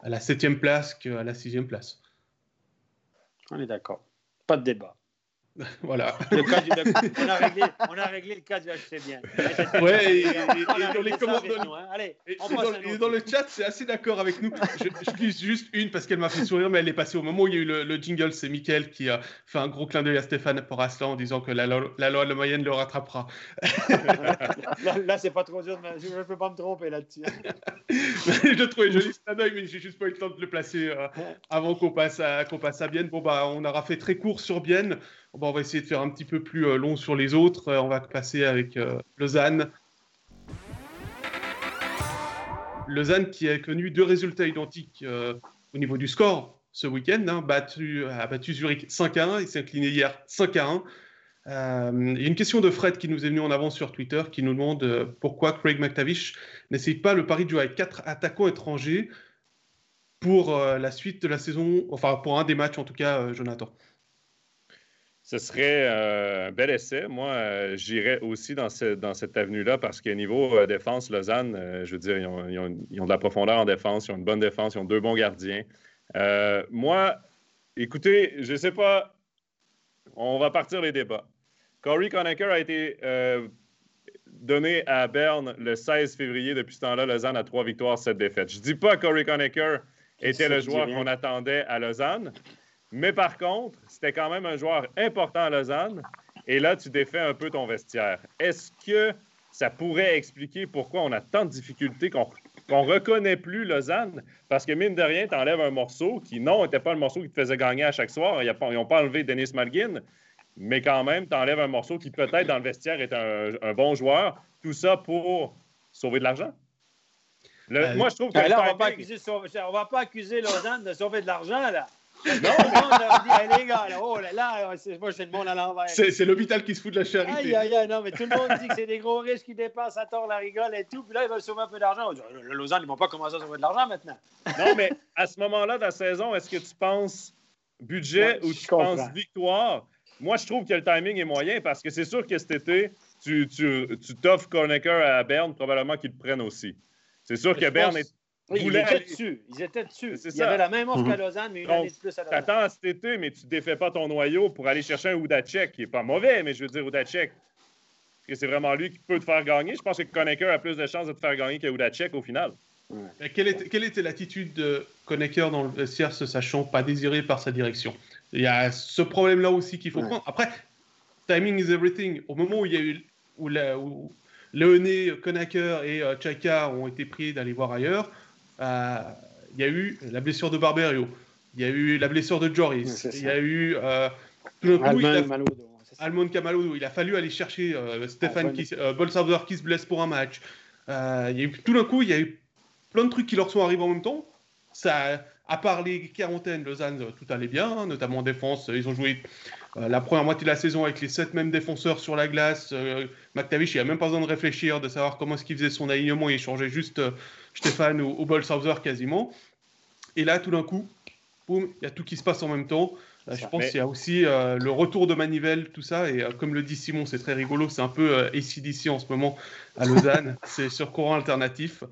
à la septième place qu'à la sixième place. On est d'accord. Pas de débat. <laughs> Voilà. Le cas du- le- on, a réglé, on a réglé le cas du HC bien. Ouais, et- dans les commentaires- hein. Dans, le chat, c'est assez d'accord avec nous. Je, je juste une parce qu'elle m'a fait sourire, mais elle est passée au moment où il y a eu le, le jingle. C'est Mickaël qui a fait un gros clin d'œil à Stéphane pour Aslan en disant que la, loi- la loi de la moyenne le rattrapera. <laughs> Là, là, c'est pas trop dur. me- Je ne peux pas me tromper là-dessus. <laughs> je le trouvais joli ce clin d'œil, mais j'ai juste pas eu le temps de le placer euh, avant qu'on passe, à, qu'on passe à Bienne. Bon, bah, on aura fait très court sur Bienne. Bon, on va essayer de faire un petit peu plus euh, long sur les autres. Euh, on va passer avec euh, Lausanne. Lausanne qui a connu deux résultats identiques au niveau du score ce week-end, hein, a battu Zurich 5 à 1 et s'est incliné hier 5 à 1. Euh, Il y a une question de Fred qui nous est venue en avant sur Twitter qui nous demande pourquoi Craig McTavish n'essaye pas le pari de jouer avec quatre attaquants étrangers pour la suite de la saison, enfin pour un des matchs en tout cas, Jonathan. Ce serait euh, un bel essai. Moi, euh, j'irais aussi dans, ce- dans cette avenue-là parce que niveau euh, défense, Lausanne, je veux dire, ils ont, ils ont- ils ont de la profondeur en défense, ils ont une bonne défense, ils ont deux bons gardiens. Moi, écoutez, je ne sais pas, on va partir les débats. Corey Conacher a été donné à Berne le 16 février. Depuis ce temps-là, Lausanne a trois victoires, sept défaites. Je ne dis pas que Corey Conacher était le joueur qu'on attendait à Lausanne. Mais par contre, c'était quand même un joueur important à Lausanne. Et là, tu défais un peu ton vestiaire. Est-ce que ça pourrait expliquer pourquoi on a tant de difficultés qu'on qu'on reconnaît plus Lausanne? Parce que mine de rien, tu enlèves un morceau qui, non, n'était pas le morceau qui te faisait gagner à chaque soir. Ils n'ont pas enlevé Denis Malgin. Mais quand même, tu enlèves un morceau qui, peut-être, dans le vestiaire, est un, un bon joueur. Tout ça pour sauver de l'argent. Euh, moi, je trouve que. Ben là, on va, sauve- on va pas accuser Lausanne de sauver de l'argent, là. Non, non, on a dit, hey, les gars, là, oh là là, c'est- moi, le monde à l'envers. C'est c'est l'hôpital qui se fout de la Aïe, charité. aïe, aïe, non, mais tout le monde dit que c'est des gros riches qui dépensent à tort la rigole et tout. Puis là, ils veulent sauver un peu d'argent. On dit, le Lausanne, ils vont pas commencer à sauver de l'argent maintenant. Non, mais à ce moment-là de la saison, est-ce que tu penses budget Ouais, ou tu comprends. penses victoire? Moi, je trouve que le timing est moyen parce que c'est sûr que cet été, tu, tu, tu t'offres Cornecker à Berne, probablement qu'ils le prennent aussi. C'est sûr Je que Berne pense- est. Oui, ils étaient aller- dessus. Ils étaient dessus. Il y ça. avait la même offre Mhm. qu'à Lausanne, mais une Donc, année de plus à Lausanne. T'attends cet été, mais tu défais pas ton noyau pour aller chercher un Udacek qui est pas mauvais, mais je veux dire Udacek. Est-ce que c'est vraiment lui qui peut te faire gagner? Je pense que Conacher a plus de chances de te faire gagner que Udacek au final. Quelle était, quelle était l'attitude de Conacher dans le vestiaire, se sachant pas désiré par sa direction? Il y a ce problème-là aussi qu'il faut Ouais. prendre. Après, timing is everything. Au moment où il y a eu où, la, où et euh, Tchaika ont été pris d'aller voir ailleurs, euh, il y a eu la blessure de Barberio, il y a eu la blessure de Joris, il y a eu euh, tout coup, ça. Almond Kamalou, il a fallu aller chercher euh, Stéphane Ah, qui, euh, Bolsauer qui se blesse pour un match. Euh, il y a eu, tout d'un coup, il y a eu plein de trucs qui leur sont arrivés en même temps. Ça, à part les quarantaines, Lausanne, tout allait bien, hein, notamment en défense. Ils ont joué euh, la première moitié de la saison avec les sept mêmes défenseurs sur la glace. Euh, McTavish, il a même pas besoin de réfléchir, de savoir comment est-ce qu'il faisait son alignement. Il changeait juste euh, Stéphane ou, ou Bolsauer quasiment. Et là, tout d'un coup, boum, il y a tout qui se passe en même temps. Euh, je pense qu'il y a aussi euh, le retour de Manivelle, tout ça. Et euh, comme le dit Simon, c'est très rigolo. C'est un peu euh, ACDC en ce moment à Lausanne. <laughs> c'est sur courant alternatif.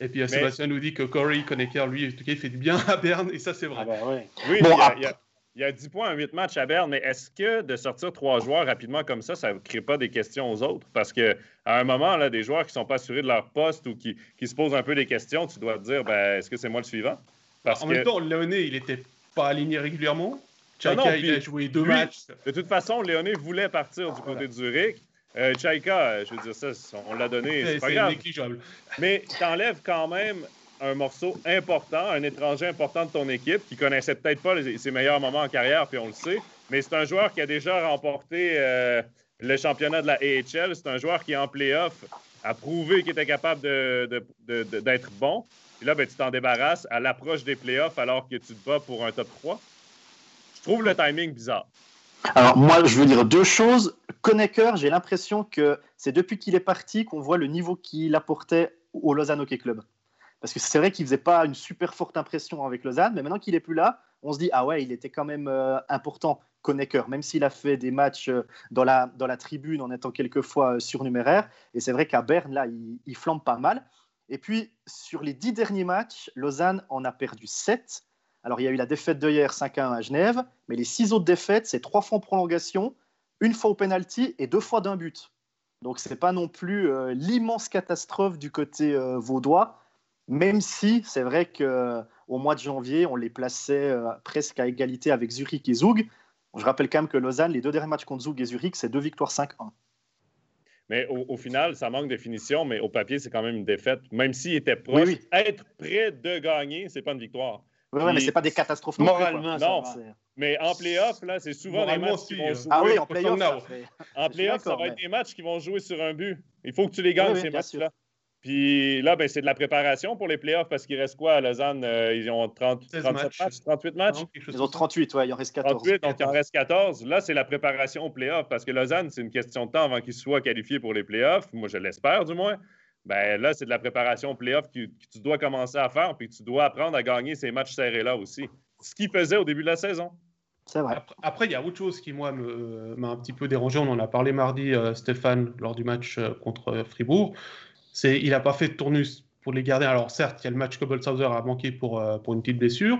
Et puis Sébastien nous dit que Corey Conacher, lui, en tout cas, il fait du bien à Berne, et ça, c'est vrai. Ah ouais. Oui, bon, il, y a, il, y a, 10 points en 8 matchs à Berne, mais est-ce que de sortir trois joueurs rapidement comme ça, ça ne crée pas des questions aux autres? Parce qu'à un moment, là, des joueurs qui ne sont pas assurés de leur poste ou qui, qui, se posent un peu des questions, tu dois te dire, ben, est-ce que c'est moi le suivant? Parce en que... même temps, Léoné, il n'était pas aligné régulièrement. Chaika, il a joué deux matchs. De toute façon, Léoné voulait partir du côté de Zurich. Euh, Chaika, je veux dire, ça, on l'a donné, c'est pas grave. négligeable. Mais tu enlèves quand même un morceau important, un étranger important de ton équipe qui connaissait peut-être pas ses meilleurs moments en carrière, puis on le sait. Mais c'est un joueur qui a déjà remporté euh, le championnat de la AHL. C'est un joueur qui, en playoff, a prouvé qu'il était capable d'être bon. Et là, ben, tu t'en débarrasses à l'approche des playoffs alors que tu te bats pour un top 3. Je trouve le timing bizarre. Alors, moi, je veux dire deux choses. Konecker, j'ai l'impression que c'est depuis qu'il est parti qu'on voit le niveau qu'il apportait au Lausanne Hockey Club. Parce que c'est vrai qu'il faisait pas une super forte impression avec Lausanne, mais maintenant qu'il est plus là, on se dit ah ouais, il était quand même euh, important, Konecker, même s'il a fait des matchs euh, dans, la, dans la tribune en étant quelquefois euh, surnuméraire. Et c'est vrai qu'à Berne, là, il, flambe pas mal. Et puis, sur les dix derniers matchs, Lausanne en a perdu sept. Alors, il y a eu la défaite de hier 5-1 à Genève, mais les six autres défaites, c'est trois fois en prolongation, une fois au penalty et deux fois d'un but. Donc, ce n'est pas non plus l'immense catastrophe du côté vaudois, même si c'est vrai qu'au euh, mois de janvier, on les plaçait presque à égalité avec Zurich et Zug. Je rappelle quand même que Lausanne, les deux derniers matchs contre Zug et Zurich, c'est deux victoires 5-1. Mais au, final, ça manque de finition, mais au papier, c'est quand même une défaite. Même s'il était proche, être près de gagner, c'est pas une victoire. Oui, mais c'est pas des catastrophes moralement. Non, mais en playoff, là, c'est souvent des matchs qui vont jouer. Ah oui, en playoff. En playoff, ça va être des matchs qui vont jouer sur un but. Il faut que tu les gagnes, ces matchs-là. Puis là, ben, c'est de la préparation pour les playoffs parce qu'il reste quoi à Lausanne? Euh, ils ont 30, 37 matchs. 38 matchs? ils ont 38, ouais, il en reste 14. 38, donc il en reste 14. Là, c'est la préparation aux playoffs parce que Lausanne, c'est une question de temps avant qu'ils soient qualifiés pour les playoffs. Moi, je l'espère du moins ben là, c'est de la préparation au playoff que, tu dois commencer à faire, puis tu dois apprendre à gagner ces matchs serrés-là aussi. Ce qu'il faisait au début de la saison. C'est vrai. Après, il y a autre chose qui, moi, m'a un petit peu dérangé. On en a parlé mardi, euh, Stéphane, lors du match euh, contre Fribourg. C'est il n'a pas fait de tournus pour les garder. Alors, certes, il y a le match que Bolshauser a manqué pour, euh, pour une petite blessure,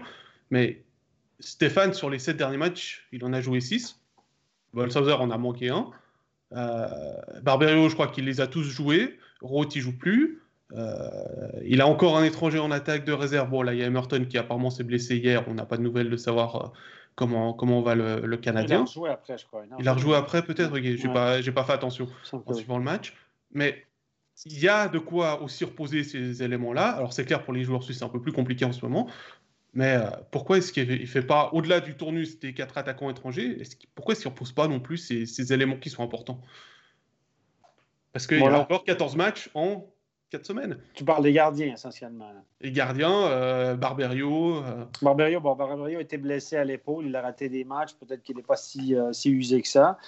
mais Stéphane, sur les sept derniers matchs, il en a joué six. Bolshauser en a manqué un. Barberio, je crois qu'il les a tous joués. Roth, il joue plus. Euh, il a encore un étranger en attaque de réserve. Bon, là, il y a Emerton qui apparemment s'est blessé hier. On n'a pas de nouvelles de savoir euh, comment, comment va le, Canadien. Il a rejoué après, je crois. il a rejoué après, peut-être. Je n'ai pas, pas, fait attention en suivant le match. Mais il y a de quoi aussi reposer ces éléments-là. Alors, c'est clair, pour les joueurs suisses, c'est un peu plus compliqué en ce moment. Mais euh, pourquoi est-ce qu'il ne fait pas, au-delà du tournus des quatre attaquants étrangers, pourquoi est-ce qu'il ne repose pas non plus ces, ces éléments qui sont importants? Parce qu'il y a encore 14 matchs en 4 semaines. Tu parles des gardiens essentiellement. Les gardiens, euh, Barberio. Euh... Barberio, bon, Barberio était blessé à l'épaule, il a raté des matchs, peut-être qu'il n'est pas si, si, usé que ça.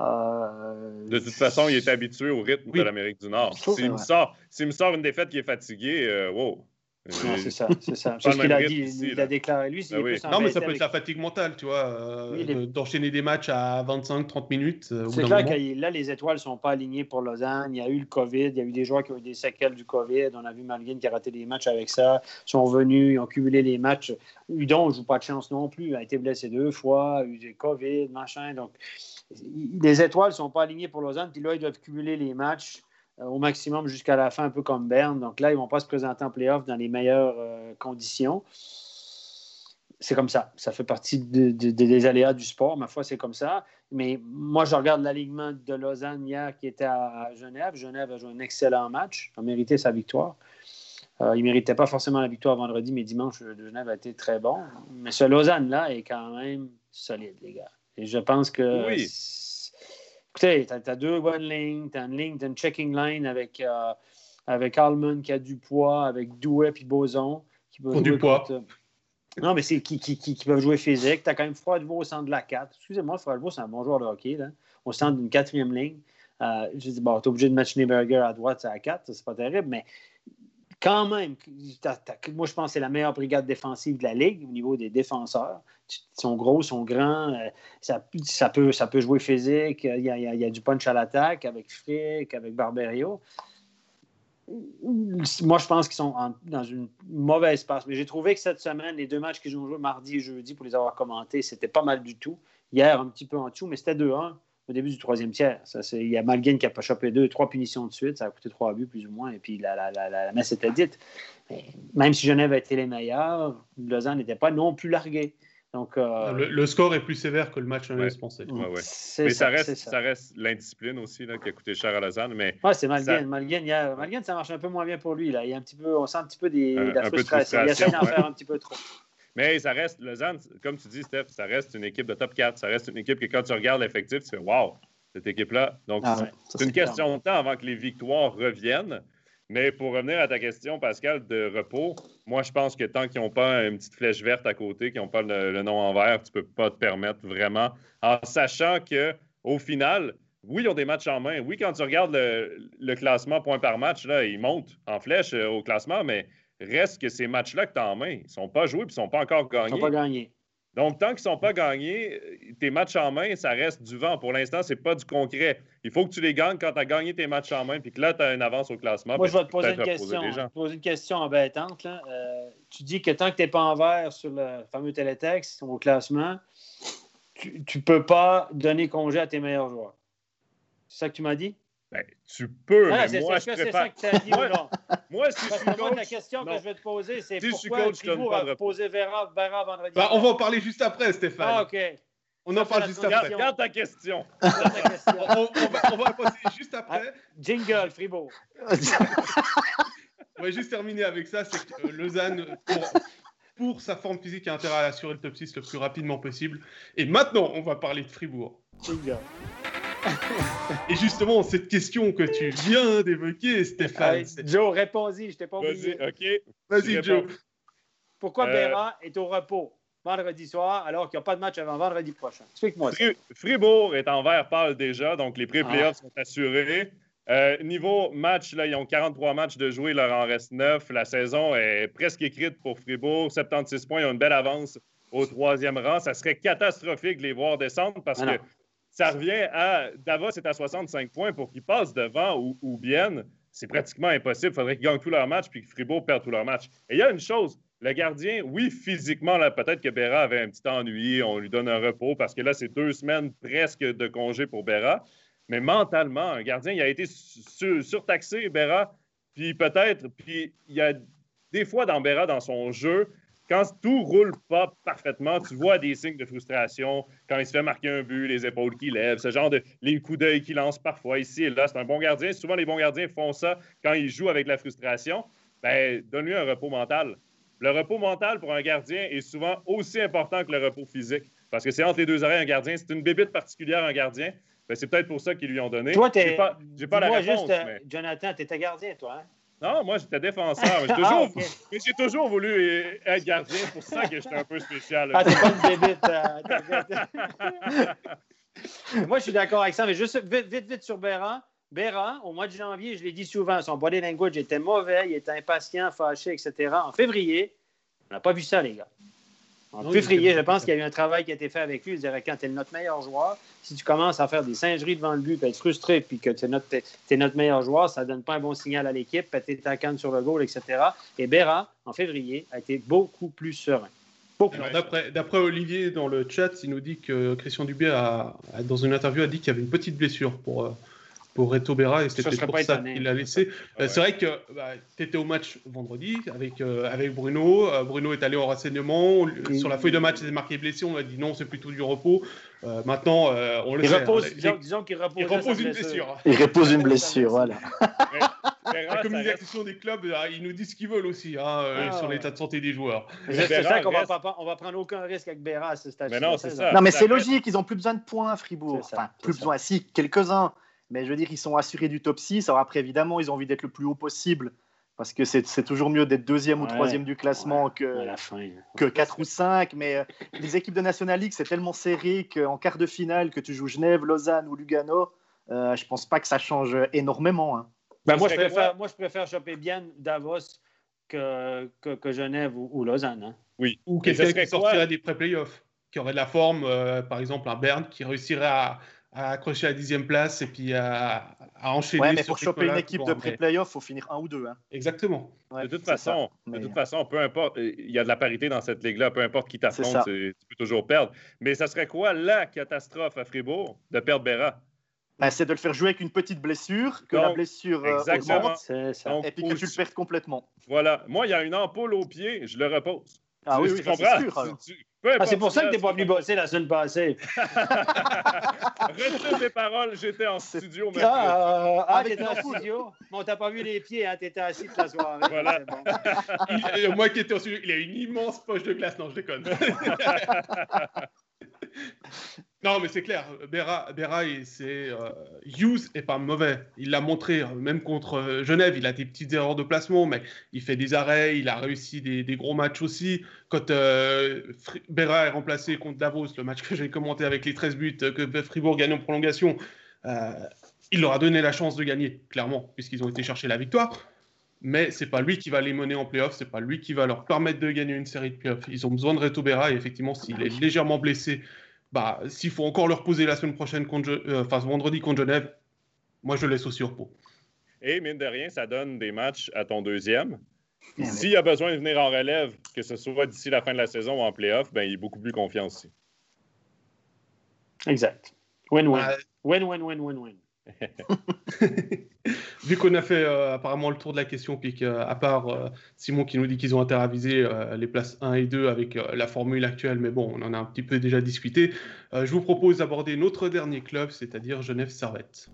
Euh... De toute façon, il est habitué au rythme de l'Amérique du Nord. S'il me, sort, me sort une défaite qui est fatiguée, euh, wow. Non, c'est ça, <laughs> c'est ça. C'est ce qu'il a dit, il a déclaré. Lui, ah Non, mais ça peut être la fatigue mentale, tu vois, euh, d'enchaîner des matchs à 25-30 minutes. Euh, c'est clair que là, les étoiles ne sont pas alignées pour Lausanne. Il y a eu le COVID, il y a eu des joueurs qui ont eu des séquelles du COVID. On a vu Malguin qui a raté des matchs avec ça. Ils sont revenus, ils ont cumulé les matchs. Udon ne joue pas de chance non plus. Il a été blessé deux fois, a eu des COVID, machin. Donc, les étoiles ne sont pas alignées pour Lausanne. Puis là, ils doivent cumuler les matchs. Euh, au maximum jusqu'à la fin, un peu comme Berne. Donc là, ils ne vont pas se présenter en playoff dans les meilleures euh, conditions. C'est comme ça. Ça fait partie des aléas du sport. Ma foi, c'est comme ça. Mais moi, je regarde l'alignement de Lausanne hier qui était à, Genève. Genève a joué un excellent match, a mérité sa victoire. Euh, il ne méritait pas forcément la victoire vendredi, mais dimanche, Genève a été très bon. Mais ce Lausanne-là est quand même solide, les gars. Et je pense que oui. Écoutez, tu as, deux bonnes lignes, tu as une ligne, tu une checking line avec, euh, avec Allman qui a du poids, avec Douet puis Boson qui peuvent du poids. Non, mais c'est qui, qui, qui, peuvent jouer physique. Tu as quand même Froidevaux au centre de la 4. Excusez-moi, Froidevaux, c'est un bon joueur de hockey. Là. Au centre d'une quatrième ligne. Euh, je dis, bon, tu es obligé de mettre Schneeberger à droite, c'est à 4, c'est pas terrible, mais quand même, moi, je pense que c'est la meilleure brigade défensive de la Ligue au niveau des défenseurs. Sont gros, sont grands, euh, ça, ça, peut, ça peut jouer physique. Il y a, il y a du punch à l'attaque avec Frick, avec Barberio. moi, je pense qu'ils sont dans une mauvaise passe. Mais j'ai trouvé que cette semaine, les deux matchs qu'ils ont joués mardi et jeudi pour les avoir commentés, c'était pas mal du tout. Hier, un petit peu en dessous, mais c'était 2-1 au début du troisième tiers. Ça, il y a Malguin qui a pas chopé deux, trois punitions de suite. Ça a coûté trois buts, plus ou moins. Et puis la, la, la, la- messe était dite. Même si Genève a été les meilleurs, Lausanne n'était pas non plus largué. Donc, euh, Le, le score est plus sévère que le match on Ouais. penser. Ouais, ouais. c'est Mais ça, ça reste, c'est ça. reste l'indiscipline aussi là, qui a coûté cher à Lausanne. Mais Ouais, c'est Malguin. Ça- Malguin, il y a- Malguin, ça marche un peu moins bien pour lui. Là. Il y a un petit peu, on sent un petit peu des, Un- de la un peu de frustration. Il essaie d'en faire un petit peu trop. Mais ça reste, Lausanne, comme tu dis, Steph, ça reste une équipe de top 4. Ça reste une équipe que quand tu regardes l'effectif, tu fais Wow, cette équipe-là. Donc, Ah c'est une clair. question de temps avant que les victoires reviennent. Mais pour revenir à ta question, Pascal, de repos, moi, je pense que tant qu'ils n'ont pas une petite flèche verte à côté, qu'ils n'ont pas le, le nom en vert, tu ne peux pas te permettre vraiment, en sachant que au final, oui, ils ont des matchs en main. Oui, quand tu regardes le, le classement point par match, là, ils montent en flèche euh, au classement, mais reste que ces matchs-là que tu as en main, ils ne sont pas joués et ils ne sont pas encore Ils gagnés. n'ont pas gagné. Donc, tant qu'ils ne sont pas gagnés, euh, tes matchs en main, ça reste du vent. Pour l'instant, ce n'est pas du concret. Il faut que tu les gagnes quand tu as gagné tes matchs en main, puis que là, tu as une avance au classement. Moi, je vais te poser une question. Je vais te poser une question embêtante. Là. Euh, tu dis que tant que tu n'es pas en vert sur le fameux télétexte au classement, tu ne peux pas donner congé à tes meilleurs joueurs. C'est ça que tu m'as dit? Ben, tu peux, Ah, mais c'est moi, est-ce je que c'est ça que tu as dit ou Moi, non? Moi, si je suis que moi, la coach... question non. que je vais te poser, c'est Si je suis pourquoi coach, je donne Fribourg pas a de posé Vera, Vera vendredi? Bah, on va en parler juste après, Stéphane. Ah, OK. on ça, en parle juste après. Garde, ta question. <laughs> C'est ça ta question. On, on va, on va la passer juste après. Jingle, Fribourg. On va juste terminer avec ça. C'est que euh, Lausanne, pour, pour sa forme physique, a intérêt à assurer le top 6 le plus rapidement possible. Et maintenant, on va parler de Fribourg. Jingle. <laughs> Et justement, cette question que tu viens d'évoquer, Stéphane. Joe, réponds-y, je t'ai pas Vas-y, oublié. OK. Vas-y, réponds. Joe. Pourquoi Euh, Béra est au repos vendredi soir alors qu'il n'y a pas de match avant vendredi prochain? Explique-moi ça. Fri- Fribourg est en vert pâle déjà, donc les pré-playoffs Ah. sont assurés. Euh, niveau match, là, ils ont 43 matchs de jouer, il leur en reste 9. La saison est presque écrite pour Fribourg. 76 points, ils ont une belle avance au troisième rang. Ça serait catastrophique de les voir descendre parce Ah que. Ça revient à. Davos est à 65 points pour qu'ils passent devant ou, bien. C'est pratiquement impossible. Il faudrait qu'ils gagnent tous leurs matchs puis que Fribourg perde tous leurs matchs. Et il y a une chose. Le gardien, oui, physiquement, là, peut-être que Berra avait un petit ennui, on lui donne un repos parce que là, c'est deux semaines presque de congé pour Berra. Mais mentalement, un gardien, il a été su- surtaxé, Berra. Puis peut-être, puis il y a des fois dans Berra, dans son jeu, quand tout roule pas parfaitement, tu vois des signes de frustration, quand il se fait marquer un but, les épaules qui lèvent, ce genre de les coups d'œil qu'il lance parfois ici et là. C'est un bon gardien. Souvent, les bons gardiens font ça quand ils jouent avec la frustration. Ben, donne-lui un repos mental. Le repos mental pour un gardien est souvent aussi important que le repos physique. Parce que c'est entre les deux oreilles un gardien. C'est une bébite particulière, un gardien. Ben, c'est peut-être pour ça qu'ils lui ont donné. Toi, t'es. J'ai pas, pas la Dis-moi réponse. juste, euh, mais- Jonathan, t'étais gardien, toi, hein? Non, moi, j'étais défenseur. mais J'ai Ah, toujours, ok. mais j'ai toujours voulu être gardien. C'est pour ça que j'étais un peu spécial. Ah, t'es pas une bébite. euh, Moi, je suis d'accord avec ça, mais juste vite, vite, vite sur Béran. Béran, au mois de janvier, je l'ai dit souvent, son body language était mauvais, il était impatient, fâché, etc. En février, on n'a pas vu ça, les gars. En il février, je pense qu'il y a eu un travail qui a été fait avec lui. Il dirait quand tu es notre meilleur joueur, si tu commences à faire des singeries devant le but, puis être frustré, puis que tu es notre, t'es notre meilleur joueur, ça ne donne pas un bon signal à l'équipe, péter ta canne sur le goal, etc. Et Béra, en février, a été beaucoup plus serein. D'après, d'après Olivier dans le chat, il nous dit que Christian Dubé, a, a- dans une interview, a dit qu'il y avait une petite blessure pour, euh, pour Reto Berra et c'était pour ça qu'il l'a laissé. Ouais. Euh, C'est vrai que tu étais au match vendredi avec, euh, avec Bruno. Euh, Bruno est allé en renseignement. Il- Sur la feuille de match, il est marqué blessé. On a dit non, c'est plutôt du repos. Euh, maintenant, euh, on le Il sait. repose, hein, disons, les- disons qu'il repose, il repose une blessure. Il repose une blessure, voilà. Berra, communication des clubs, ils nous disent ce qu'ils veulent aussi hein, euh, Ah, sur ouais. l'état de santé des joueurs. C'est Berra ça qu'on va reste- pas, on va prendre aucun risque avec Béra à ce stade. Mais non, c'est ça. Non, mais c'est logique, ils ont plus besoin de points, Fribourg. C'est ça, Enfin, plus besoin, si, quelques-uns. Mais je veux dire, ils sont assurés du top 6. Alors après, évidemment, ils ont envie d'être le plus haut possible. Parce que c'est toujours mieux d'être deuxième ou troisième du classement que, la fin. que 4 ou 5. Mais euh, les équipes de National League, c'est tellement serré qu'en quart de finale, que tu joues Genève, Lausanne ou Lugano, euh, je pense pas que ça change énormément. hein. Ben, moi, je préfère, quoi? moi, je préfère choper bien Davos que, que, que Genève ou, ou Lausanne. hein. Oui. Ou quelqu'un qui sortirait des pré-playoffs, qui aurait de la forme, euh, par exemple un Berne qui réussirait à, à accrocher la dixième place et puis à, enchaîner. Ouais, mais pour choper une équipe de pré-playoff, il faut finir un ou deux. Hein. Exactement. de toute façon, de toute façon, peu importe, il y a de la parité dans cette ligue-là, peu importe qui t'affronte, tu peux toujours perdre. Mais ça serait quoi la catastrophe à Fribourg de perdre Béra? Ben, c'est de le faire jouer avec une petite blessure, que la blessure euh, augmente, et puis que tu le perds complètement. Voilà. Moi, il y a une ampoule au pied, je le repose. Ah oui, oui, comprends? Ah, c'est pour ça que tu n'es pas venu bosser la semaine passée. <laughs> Retire tes paroles, j'étais en studio. Ah, ah, t'étais en studio. Mais on t'a pas vu les pieds, hein, t'étais assis toute la soirée. <laughs> Voilà. moi qui étais en studio, il a une immense poche de glace. Non, je déconne. <laughs> Non, mais c'est clair. Berra, c'est euh, Hughes est pas mauvais. Il l'a montré, même contre euh, Genève. Il a des petites erreurs de placement, mais il fait des arrêts. Il a réussi des, gros matchs aussi. Quand euh, est remplacé contre Davos, le match que j'ai commenté avec les 13 buts que Fribourg gagne en prolongation, euh, il leur a donné la chance de gagner, clairement, puisqu'ils ont été chercher la victoire. Mais c'est pas lui qui va les mener en playoff, c'est pas lui qui va leur permettre de gagner une série de playoffs. Ils ont besoin de Reto Berra et effectivement, s'il est légèrement blessé bah, s'il faut encore leur poser la semaine prochaine, contre, euh, enfin vendredi contre Genève, moi je laisse aussi au repos. Et mine de rien, ça donne des matchs à ton deuxième. S'il y a besoin de venir en relève, que ce soit d'ici la fin de la saison ou en playoff, ben, il est beaucoup plus confiant aussi. Exact. Win-win. Win-win-win-win-win. <laughs> Vu qu'on a fait euh, apparemment le tour de la question, puis qu'à part euh, Simon qui nous dit qu'ils ont euh, les places 1 et 2 avec la formule actuelle, mais bon, on en a un petit peu déjà discuté, je vous propose d'aborder notre dernier club, c'est-à-dire Genève Servette.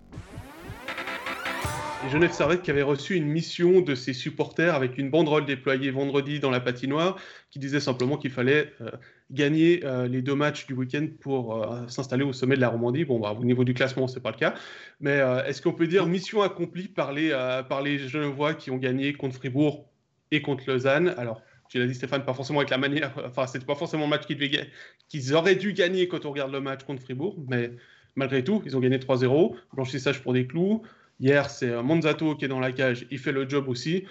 Genève Servette qui avait reçu une mission de ses supporters avec une banderole déployée vendredi dans la patinoire qui disait simplement qu'il fallait euh, gagner euh, les deux matchs du week-end pour euh, s'installer au sommet de la Romandie. Bon, bah, au niveau du classement, ce n'est pas le cas. Mais est-ce qu'on peut dire mission accomplie par les, par les Genevois qui ont gagné contre Fribourg et contre Lausanne? Alors, tu l'as dit Stéphane, pas forcément avec la manière, <laughs> enfin, c'était pas forcément le match qu'ils, auraient dû gagner quand on regarde le match contre Fribourg, mais malgré tout, ils ont gagné 3-0, blanchissage pour des clous. Hier, c'est euh, Monzato qui est dans la cage. Il fait le job aussi.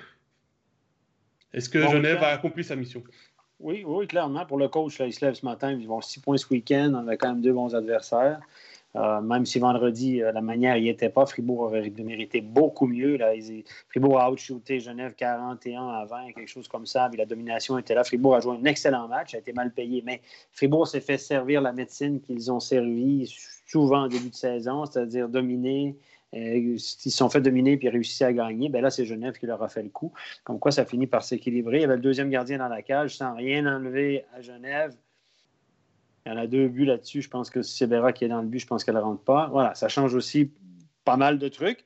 Est-ce que Genève a accompli sa mission? Oui, oui, clairement. Pour le coach, là, il se lève ce matin. Ils vont six points ce week-end. On a quand même deux bons adversaires. Euh, même si vendredi, euh, la manière n'y était pas, Fribourg aurait mérité beaucoup mieux. Là. Fribourg a outshooté Genève 41 à 20, quelque chose comme ça. la domination était là. Fribourg a joué un excellent match, a été mal payé. Mais Fribourg s'est fait servir la médecine qu'ils ont servi souvent en début de saison, c'est-à-dire dominer, ils se sont fait dominer puis réussi à gagner. Ben là, c'est Genève qui leur a fait le coup. Comme quoi, ça finit par s'équilibrer. Il y avait le deuxième gardien dans la cage sans rien enlever à Genève. Il y en a deux buts là-dessus. Je pense que si c'est Béra qui est dans le but, je pense qu'elle ne rentre pas. Voilà, ça change aussi pas mal de trucs.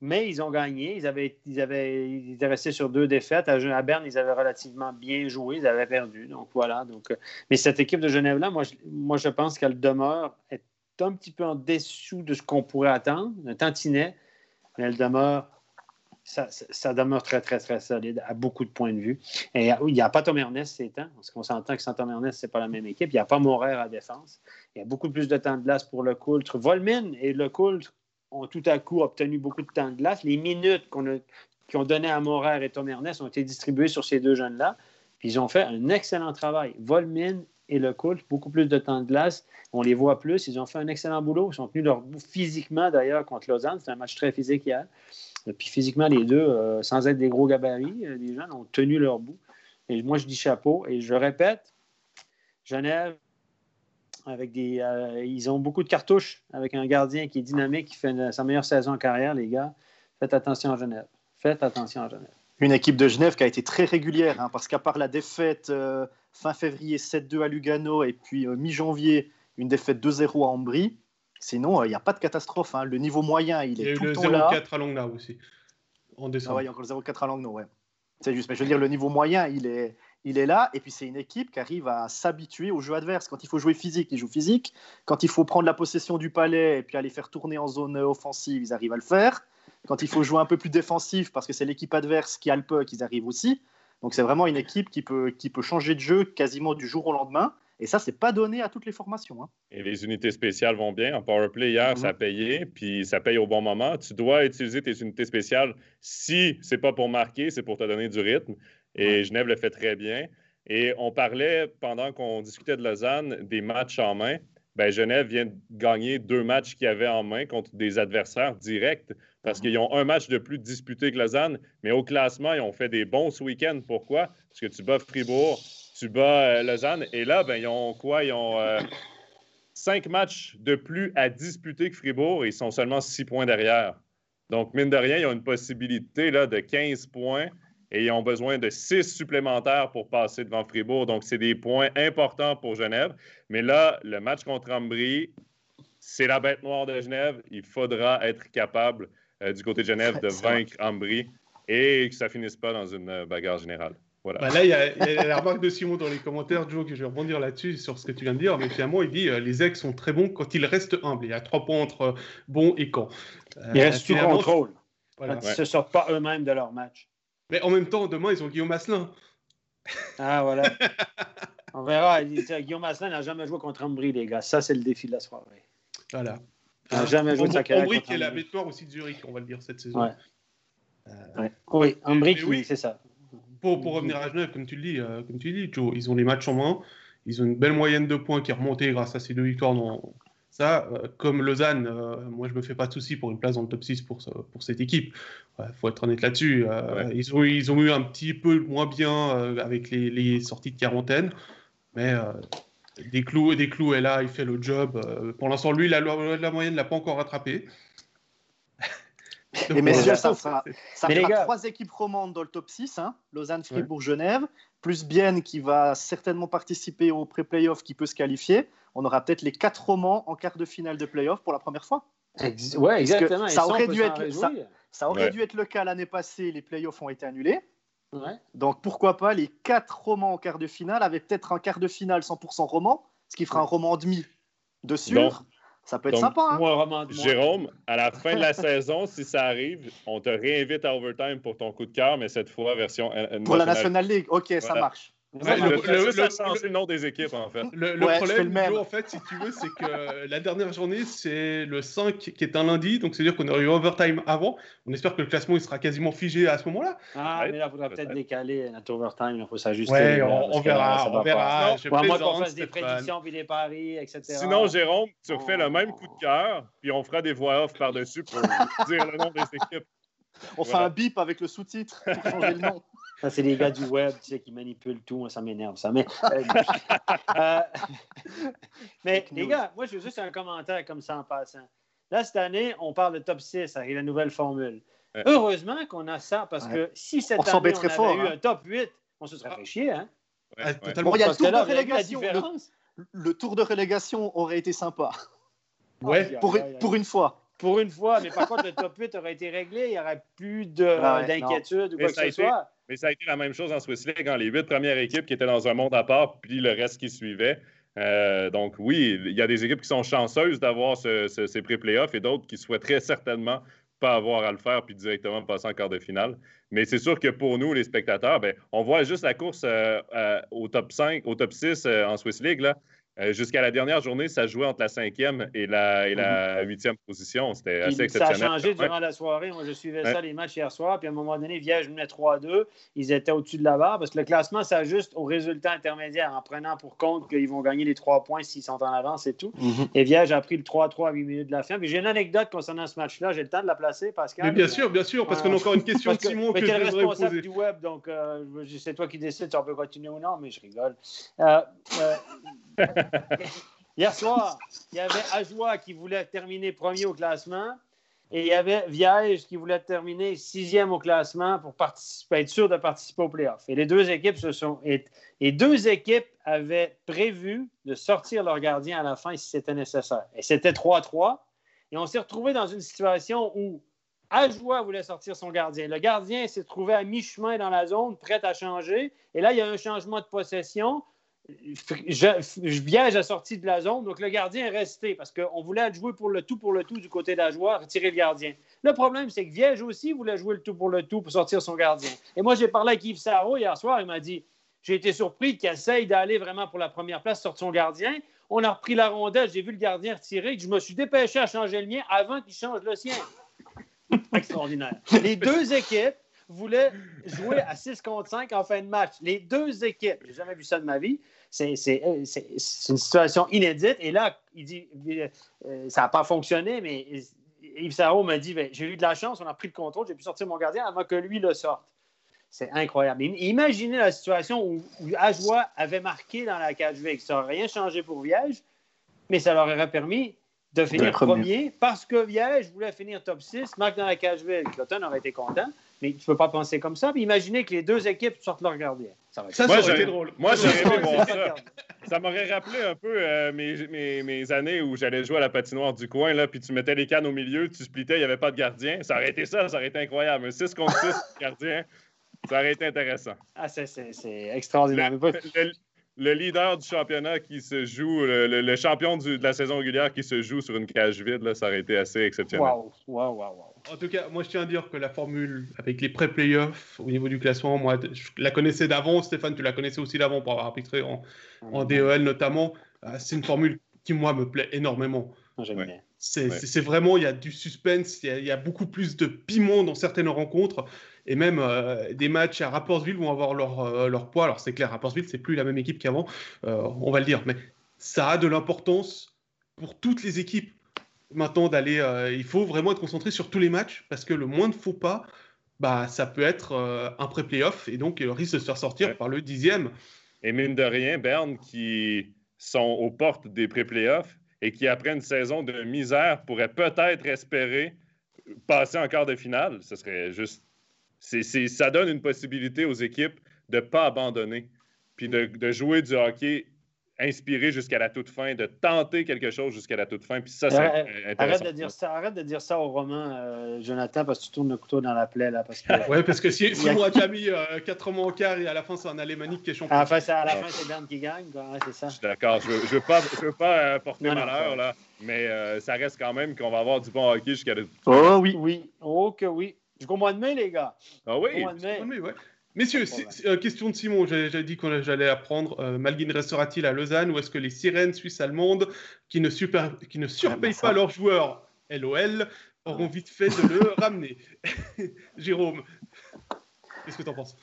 Mais ils ont gagné. Ils, avaient, ils, avaient, ils étaient restés sur deux défaites. À, Berne, ils avaient relativement bien joué. Ils avaient perdu. Donc voilà. Donc, euh, mais cette équipe de Genève-là, moi, moi, je pense qu'elle demeure un petit peu en dessous de ce qu'on pourrait attendre, un tantinet, mais elle demeure, ça, demeure très, très, très solide à beaucoup de points de vue. Et il n'y a pas Tom Ernest ces temps, parce qu'on s'entend que sans Tom Ernest, ce n'est pas la même équipe. Il n'y a pas Morer à défense. Il y a beaucoup plus de temps de glace pour le Coultre. Volmin et le Coultre ont tout à coup obtenu beaucoup de temps de glace. Les minutes qu'on a, ont donné à Morer et Tom Ernest ont été distribuées sur ces deux jeunes-là. Puis ils ont fait un excellent travail. Volmin et le Coultre, beaucoup plus de temps de glace. On les voit plus. Ils ont fait un excellent boulot. Ils sont tenus leur bout physiquement, d'ailleurs, contre Lausanne. C'était un match très physique hier. Et puis physiquement, les deux, euh, sans être des gros gabarits, euh, les jeunes ont tenu leur bout. Et moi, je dis chapeau. Et je répète, Genève, avec des, euh, ils ont beaucoup de cartouches avec un gardien qui est dynamique, qui fait sa meilleure saison en carrière, les gars. Faites attention à Genève. Faites attention à Genève. Une équipe de Genève qui a été très régulière, hein, parce qu'à part la défaite fin février 7-2 à Lugano et puis mi-janvier une défaite 2-0 à Ambry. Sinon, euh, il n'y a pas de catastrophe. Hein. Le niveau moyen, il est tout le temps là. Il y a eu le 0-4 à Langnau aussi, en décembre. Ah ouais, il y a encore le 0-4 à Langnau, ouais. C'est juste, mais je veux dire, le niveau moyen, il est, il est là. Et puis, c'est une équipe qui arrive à s'habituer au jeu adverse. Quand il faut jouer physique, ils jouent physique. Quand il faut prendre la possession du palais et puis aller faire tourner en zone offensive, ils arrivent à le faire. Quand il faut jouer un peu plus défensif parce que c'est l'équipe adverse qui a le puck, ils arrivent aussi. Donc, c'est vraiment une équipe qui peut, qui peut changer de jeu quasiment du jour au lendemain. Et ça, c'est pas donné à toutes les formations. Hein. Et les unités spéciales vont bien. En powerplay, hier, ça a payé, puis ça paye au bon moment. Tu dois utiliser tes unités spéciales si c'est pas pour marquer, c'est pour te donner du rythme. Et Genève le fait très bien. Et on parlait, pendant qu'on discutait de Lausanne, des matchs en main. Ben, Genève vient de gagner deux matchs qu'ils avaient en main contre des adversaires directs parce qu'ils ont un match de plus disputé que Lausanne, mais au classement, ils ont fait des bons ce week-end. Pourquoi? Parce que tu bats Fribourg, tu bats euh, Lausanne, et là, ben, ils ont quoi? Ils ont euh, cinq matchs de plus à disputer que Fribourg et ils sont seulement six points derrière. Donc, mine de rien, ils ont une possibilité là, de 15 points et ils ont besoin de six supplémentaires pour passer devant Fribourg. Donc, c'est des points importants pour Genève. Mais là, le match contre Ambry, c'est la bête noire de Genève. Il faudra être capable euh, du côté de Genève de vaincre Ambry et que ça finisse pas dans une euh, bagarre générale. Voilà. Bah là, il y, a, la remarque de Simon dans les commentaires, Joe, que je vais rebondir là-dessus sur ce que tu viens de dire. Mais finalement, il dit euh, les ex sont très bons quand ils restent humbles. Il y a trois points entre bon et quand. il reste sous contrôle. Voilà. Quand ils ne se sortent pas eux-mêmes de leur match. Mais en même temps, demain, ils ont Guillaume Asselin. Ah, voilà. <laughs> On verra. Guillaume Asselin n'a jamais joué contre Ambry, les gars. Ça, c'est le défi de la soirée. Voilà. Il n'a jamais joué de sa carrière. Ambry qui est la victoire aussi de Zurich, on va le dire, cette saison. Ouais. Euh, oui, Ambry, oui, c'est ça. Pour, pour, revenir à Genève, comme tu le dis, euh, comme tu dis, Joe, ils ont les matchs en main. Ils ont une belle moyenne de points qui est remontée grâce à ces deux victoires dans, ça, euh, comme Lausanne, euh, moi je me fais pas de soucis pour une place dans le top 6 pour, pour cette équipe. Il faut être honnête là-dessus. Euh, ils, ont, ils ont eu un petit peu moins bien avec les, les, sorties de quarantaine, mais des clous, des clous est là, il fait le job. pour l'instant, lui, la, la moyenne ne l'a pas encore rattrapé. Et messieurs, ça fera, <laughs> ça fera trois équipes romandes dans le top 6, hein Lausanne, Fribourg, Genève, plus Bienne qui va certainement participer au pré-playoff qui peut se qualifier. On aura peut-être les quatre romans en quart de finale de playoff pour la première fois. Oui, exactement. Ça aurait, dû être, ça, aurait dû être le cas l'année passée, les playoffs ont été annulés. Donc pourquoi pas les quatre romans en quart de finale avec peut-être un quart de finale 100% roman, ce qui fera un roman demi de sûr. Ça peut être sympa. Hein? Jérôme, à la fin de la <laughs> saison, si ça arrive, on te réinvite à overtime pour ton coup de cœur, mais cette fois version. Pour la National League, ok, ça marche. Ouais, le, le, le, le, nom des équipes, en fait. Le, problème, en fait, si tu veux, c'est que <laughs> la dernière journée, c'est le 5 qui est un lundi, donc c'est-à-dire qu'on aurait eu overtime avant. On espère que le classement il sera quasiment figé à ce moment-là. Ah, mais là, il faudra peut-être décaler notre overtime, il faut s'ajuster. Ouais, on, verra, on verra. Je moi qu'on fasse des prédictions, puis des paris, etc. Sinon, Jérôme, tu refais le même coup de cœur, puis on fera des voix off par-dessus pour <laughs> dire le nom des équipes. On fait un bip avec le sous-titre pour changer le nom. Ça, c'est les gars du web tu sais, qui manipulent tout. Moi, ça m'énerve, ça. Mais, euh, euh, <laughs> mais les gars, moi, je veux juste un commentaire comme ça en passant. Là, cette année, on parle de top 6 avec la nouvelle formule. Heureusement qu'on a ça, parce que si cette on année, on avait fort, eu hein. un top 8, on se serait fait chier. Hein? Ouais, Bon, il y a le tour de relégation. Le, le, tour de relégation aurait été sympa. Ouais. Pour, pour une fois. Pour une fois, mais par contre, le top 8 aurait été réglé, il n'y aurait plus d'inquiétude ou quoi que ce soit. Mais ça a été la même chose en Swiss League, hein, les huit premières équipes qui étaient dans un monde à part, puis le reste qui suivait. Euh, donc oui, il y a des équipes qui sont chanceuses d'avoir ces pré-playoffs et d'autres qui souhaiteraient certainement pas avoir à le faire puis directement passer en quart de finale. Mais c'est sûr que pour nous, les spectateurs, ben, on voit juste la course euh, euh, au top 5, au top 6 en Swiss League. Là. Euh, jusqu'à la dernière journée, ça jouait entre la cinquième et la, et la mhm. huitième position. C'était assez exceptionnel. Ça a changé durant la soirée. Moi, je suivais ça, les matchs hier soir. Puis à un moment donné, Viège menait 3-2. Ils étaient au-dessus de la barre parce que le classement s'ajuste aux résultats intermédiaires en prenant pour compte qu'ils vont gagner les trois points s'ils sont en avance et tout. Mhm. Et Viège a pris le 3-3 à 8 minutes de la fin. Puis j'ai une anecdote concernant ce match-là. J'ai le temps de la placer, Pascal. Mais bien sûr, bien sûr, parce qu'on a encore une question de Simon que, je voudrais responsable poser. du web, donc euh, c'est toi qui décides si on peut continuer ou non, mais je rigole. Euh, euh <laughs> Hier soir, il y avait Ajoie qui voulait terminer premier au classement et il y avait Viège qui voulait terminer sixième au classement pour être sûr de participer au playoff. Et les deux équipes se sont. Et deux équipes avaient prévu de sortir leur gardien à la fin si c'était nécessaire. Et c'était 3-3. Et on s'est retrouvé dans une situation où Ajoie voulait sortir son gardien. Le gardien s'est trouvé à mi-chemin dans la zone, prêt à changer. Et là, il y a un changement de possession. Viège a sorti de la zone, donc le gardien est resté parce qu'on voulait jouer pour le tout pour le tout du côté d'Ajoie, retirer le gardien. Le problème, c'est que Viège aussi voulait jouer le tout pour le tout pour sortir son gardien. Et moi, j'ai parlé avec Yves Sarro hier soir, il m'a dit J'ai été surpris qu'il essaye d'aller vraiment pour la première place, sortir son gardien. On a repris la rondelle, j'ai vu le gardien retirer, je me suis dépêché à changer le mien avant qu'il change le sien. <laughs> Extraordinaire. Les deux équipes voulaient jouer à 6 contre 5 en fin de match. Les deux équipes, j'ai jamais vu ça de ma vie. C'est une situation inédite. Et là, il dit euh, ça n'a pas fonctionné, mais Yves Sarro m'a dit ben, j'ai eu de la chance, on a pris le contrôle, j'ai pu sortir mon gardien avant que lui le sorte. C'est incroyable. Imaginez la situation où, où Ajoie avait marqué dans la cage vide. Ça n'aurait rien changé pour Viège, mais ça leur aurait permis de finir premier. parce que Viège voulait finir top 6, marque dans la cage vide. Cloton aurait été content, mais tu ne peux pas penser comme ça. imaginez que les deux équipes sortent leur gardien. Ça, aurait été drôle. Moi, j'aurais aimé voir ça. Ça m'aurait rappelé un peu euh, mes, mes, mes, années où j'allais jouer à la patinoire du coin, là, puis tu mettais les cannes au milieu, tu splittais, il n'y avait pas de gardien. Ça aurait été ça, ça aurait été incroyable. 6 contre 6 <laughs> gardien, ça aurait été intéressant. Ah, c'est extraordinaire le leader du championnat qui se joue, le, champion de la saison régulière qui se joue sur une cage vide, là, ça aurait été assez exceptionnel. Wow, wow, wow, En tout cas, moi je tiens à dire que la formule avec les pré-playoffs au niveau du classement, moi je la connaissais d'avant. Stéphane, tu la connaissais aussi d'avant pour avoir arbitré en, en DEL notamment. Euh, c'est une formule qui, moi, me plaît énormément. J'aime bien. C'est vraiment, il y a du suspense, il y, a beaucoup plus de piment dans certaines rencontres. Et même euh, des matchs à Rapportville vont avoir leur, euh, leur poids. Alors c'est clair, Rapportville, c'est plus la même équipe qu'avant, euh, on va le dire. Mais ça a de l'importance pour toutes les équipes maintenant d'aller. il faut vraiment être concentré sur tous les matchs parce que le moins de faux pas, bah, ça peut être un pré-playoff et donc il risque de se faire sortir par le dixième. Et mine de rien, Berne qui sont aux portes des pré-playoffs et qui, après une saison de misère, pourraient peut-être espérer passer en quart de finale. Ce serait juste ça donne une possibilité aux équipes de ne pas abandonner, puis de, jouer du hockey inspiré jusqu'à la toute fin, de tenter quelque chose jusqu'à la toute fin. Puis ça, c'est arrête, de dire ça, arrête de dire ça au roman, euh, Jonathan, parce que tu tournes le couteau dans la plaie. Là, parce que... <laughs> oui, parce que si, si moi, j'ai mis 4 mois au quart et à la fin, c'est un Alémanique qui est champion. À la fin, c'est, à la fin, c'est Berne qui gagne. c'est ça. Je suis d'accord. Je ne veux, pas, veux pas euh, porter malheur, là, mais euh, ça reste quand même qu'on va avoir du bon hockey jusqu'à la Oh oui. Oui. Oh que oui. Jusqu'au mois de mai, les gars. Ah oui? Messieurs, euh, question de Simon, j'avais dit que j'allais apprendre. Euh, Malguin restera-t-il à Lausanne ou est-ce que les sirènes suisses-allemandes qui ne, super, qui ne surpayent pas leurs joueurs LOL auront vite fait de le <laughs> ramener. <laughs> Jérôme, qu'est-ce que tu en penses?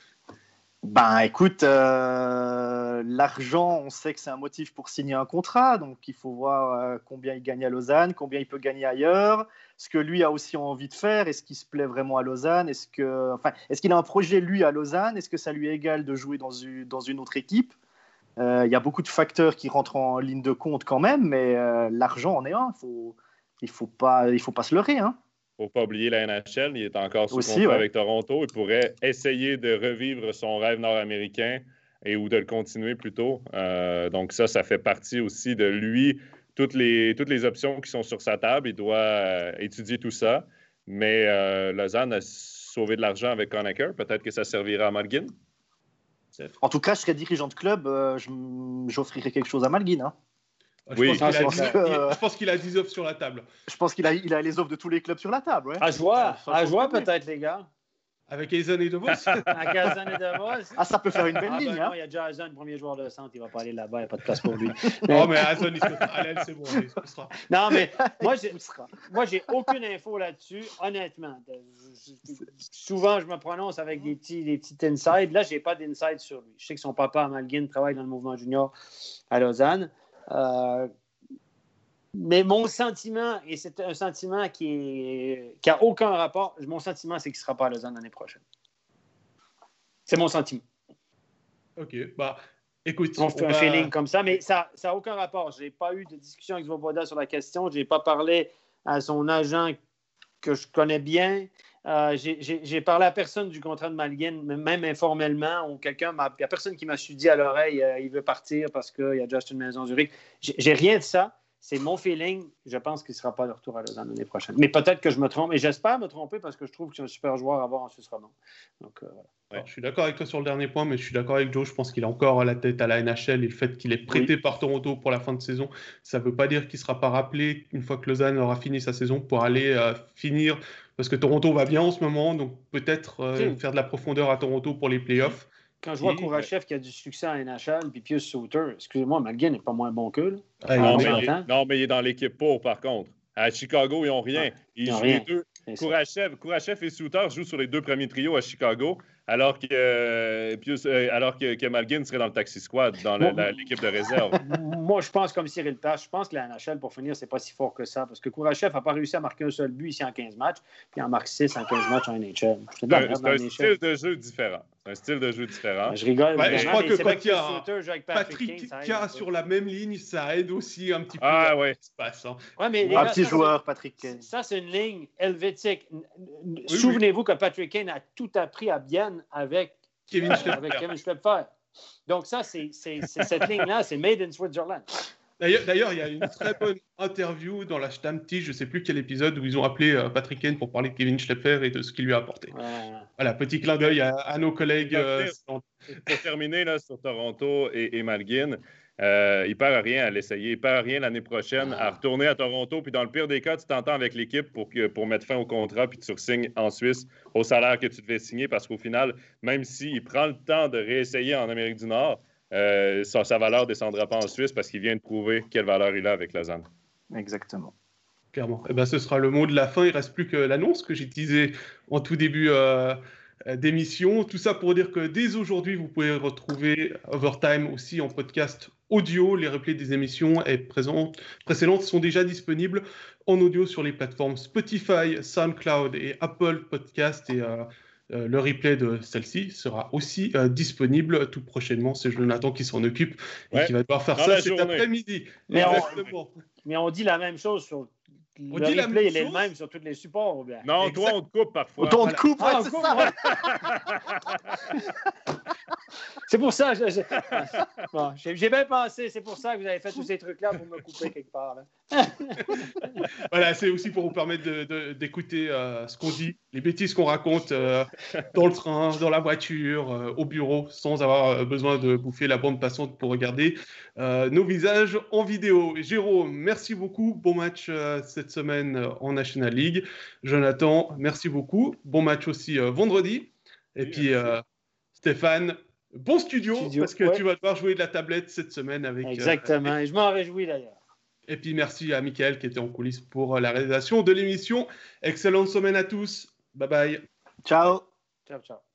Ben écoute, euh, l'argent, on sait que c'est un motif pour signer un contrat, donc il faut voir euh, combien il gagne à Lausanne, combien il peut gagner ailleurs, ce que lui a aussi envie de faire, est-ce qu'il se plaît vraiment à Lausanne, est-ce que, enfin, est-ce qu'il a un projet lui à Lausanne, est-ce que ça lui est égal de jouer dans une, dans une autre équipe? Euh, Il y a beaucoup de facteurs qui rentrent en ligne de compte quand même, mais l'argent en est un, il faut faut pas se leurrer, hein faut pas oublier la NHL, il est encore sous contrat avec Toronto. Il pourrait essayer de revivre son rêve nord-américain et ou de le continuer plutôt. Euh, donc ça, ça fait partie aussi de lui. Toutes les, toutes les options qui sont sur sa table, il doit euh, étudier tout ça. Mais euh, Lausanne a sauvé de l'argent avec Conacher. Peut-être que ça servira à Malgin. En tout cas, je serais dirigeant de club, j'offrirais quelque chose à Malgin. Hein. Je, oui. pense je, pense qu'il a 10 offres sur la table. Je pense qu'il a, il a les offres de tous les clubs sur la table. Ouais. À joie, à joie peut-être, les gars. Avec Aizen et DeVos <laughs> Avec Aizen et DeVos Ah, ça peut faire une belle ah, ligne. Ben hein. il y a déjà Aizen, premier joueur de centre, il va pas aller là-bas, il n'y a pas de place pour lui. <laughs> non, mais Aizen, il se l'aile, c'est bon, il se sera. Non, mais <laughs> moi, j'ai, moi, j'ai aucune info là-dessus, honnêtement. souvent, je me prononce avec des petits, des petits insides. Là, je n'ai pas d'inside sur lui. Je sais que son papa, Amalgin, travaille dans le mouvement junior à Lausanne. Euh, mais mon sentiment, et c'est un sentiment qui n'a aucun rapport, mon sentiment, c'est qu'il ne sera pas à Lausanne l'année prochaine. C'est mon sentiment. OK. Bah, écoute. On fait un feeling comme ça, mais ça n'a aucun rapport. Je n'ai pas eu de discussion avec Svoboda sur la question. Je n'ai pas parlé à son agent que je connais bien. Euh, j'ai parlé à personne du contrat de Malguin, même informellement, ou quelqu'un, il n'y a personne qui m'a dit à l'oreille, euh, il veut partir parce qu'il y a Justin Maison Zurich. J'ai rien de ça c'est mon feeling. Je pense qu'il ne sera pas de retour à Lausanne l'année prochaine. Mais peut-être que je me trompe. Et j'espère me tromper parce que je trouve que c'est un super joueur à avoir en Suisse romand. Donc, euh, je suis d'accord avec toi sur le dernier point, mais je suis d'accord avec Joe. Je pense qu'il a encore la tête à la NHL et le fait qu'il est prêté par Toronto pour la fin de saison, ça ne veut pas dire qu'il ne sera pas rappelé une fois que Lausanne aura fini sa saison pour aller euh, finir. Parce que Toronto va bien en ce moment, donc peut-être euh, faire de la profondeur à Toronto pour les playoffs. Quand je vois Kourachev qui a du succès en NHL, puis Pius Sauter, excusez-moi, McGinn n'est pas moins bon que non, mais il est, non, mais il est dans l'équipe pour, par contre. À Chicago, ils n'ont rien. Ils, jouent Les deux, Kourachev, Kourachev et Souter jouent sur les deux premiers trios à Chicago, alors que, euh, euh, alors que, que, Malgin serait dans le taxi squad, dans l'équipe de réserve. <laughs> Moi, je pense comme Cyril Tache, je pense que la NHL, pour finir, c'est pas si fort que ça, parce que Kourachev n'a pas réussi à marquer un seul but ici en 15 matchs, puis en marque 6 en 15 matchs en NHL. C'est un, style de jeu différent. Un style de jeu différent. Je rigole. je crois que quand il y a Patrick, Patrick sur la même ligne, ça aide aussi un petit peu. Ah ouais. Se passe, hein. ouais mais un petit joueur, Patrick Kane. Ça, c'est une ligne helvétique. Souvenez-vous que Patrick Kane a tout appris à bien avec Kevin Schlepfer. Donc ça, c'est cette ligne-là, c'est Made in Switzerland. D'ailleurs, il y a une très bonne interview dans la Stammtisch, je ne sais plus quel épisode, où ils ont appelé euh, Patrick Kane pour parler de Kevin Schlepper et de ce qu'il lui a apporté. Voilà, petit clin d'œil à, nos collègues. Euh, pour terminer là, sur Toronto et, et Malguin, euh, il perd rien à l'essayer. Il perd rien l'année prochaine à retourner à Toronto. Puis dans le pire des cas, tu t'entends avec l'équipe pour, pour mettre fin au contrat puis tu signes en Suisse au salaire que tu devais signer parce qu'au final, même s'il prend le temps de réessayer en Amérique du Nord, euh, sa, valeur ne descendra pas en Suisse parce qu'il vient de prouver quelle valeur il a avec Lausanne. Exactement. Clairement. Eh ben, ce sera le mot de la fin. Il ne reste plus que l'annonce que j'ai teasée en tout début euh, d'émission. Tout ça pour dire que dès aujourd'hui, vous pouvez retrouver Overtime aussi en podcast audio. Les replays des émissions et précédentes sont déjà disponibles en audio sur les plateformes Spotify, SoundCloud et Apple Podcast. Et euh, euh, le replay de celle-ci sera aussi euh, disponible tout prochainement. C'est Jonathan qui s'en occupe et qui va devoir faire ça cet après-midi. Mais, mais, on dit la même chose sur on le dit replay, il est le même sur tous les supports. Bien? Non, toi, on te coupe parfois. On te coupe, ah, c'est ça. <laughs> c'est pour ça. <laughs> J'ai bien pensé. C'est pour ça que vous avez fait tous ces trucs-là pour me couper quelque part. <laughs> voilà, c'est aussi pour vous permettre d'écouter euh, ce qu'on dit, les bêtises qu'on raconte euh, dans le train, dans la voiture, euh, au bureau, sans avoir besoin de bouffer la bande passante pour regarder nos visages en vidéo. Jérôme, merci beaucoup. Bon match cette semaine en National League. Jonathan, merci beaucoup. Bon match aussi euh, vendredi. Et puis euh, Stéphane, bon studio, parce que tu vas devoir jouer de la tablette cette semaine avec. Exactement, et je m'en réjouis d'ailleurs. Et puis merci à Michael qui était en coulisses pour la réalisation de l'émission. Excellente semaine à tous. Bye bye. Ciao. Ciao, ciao.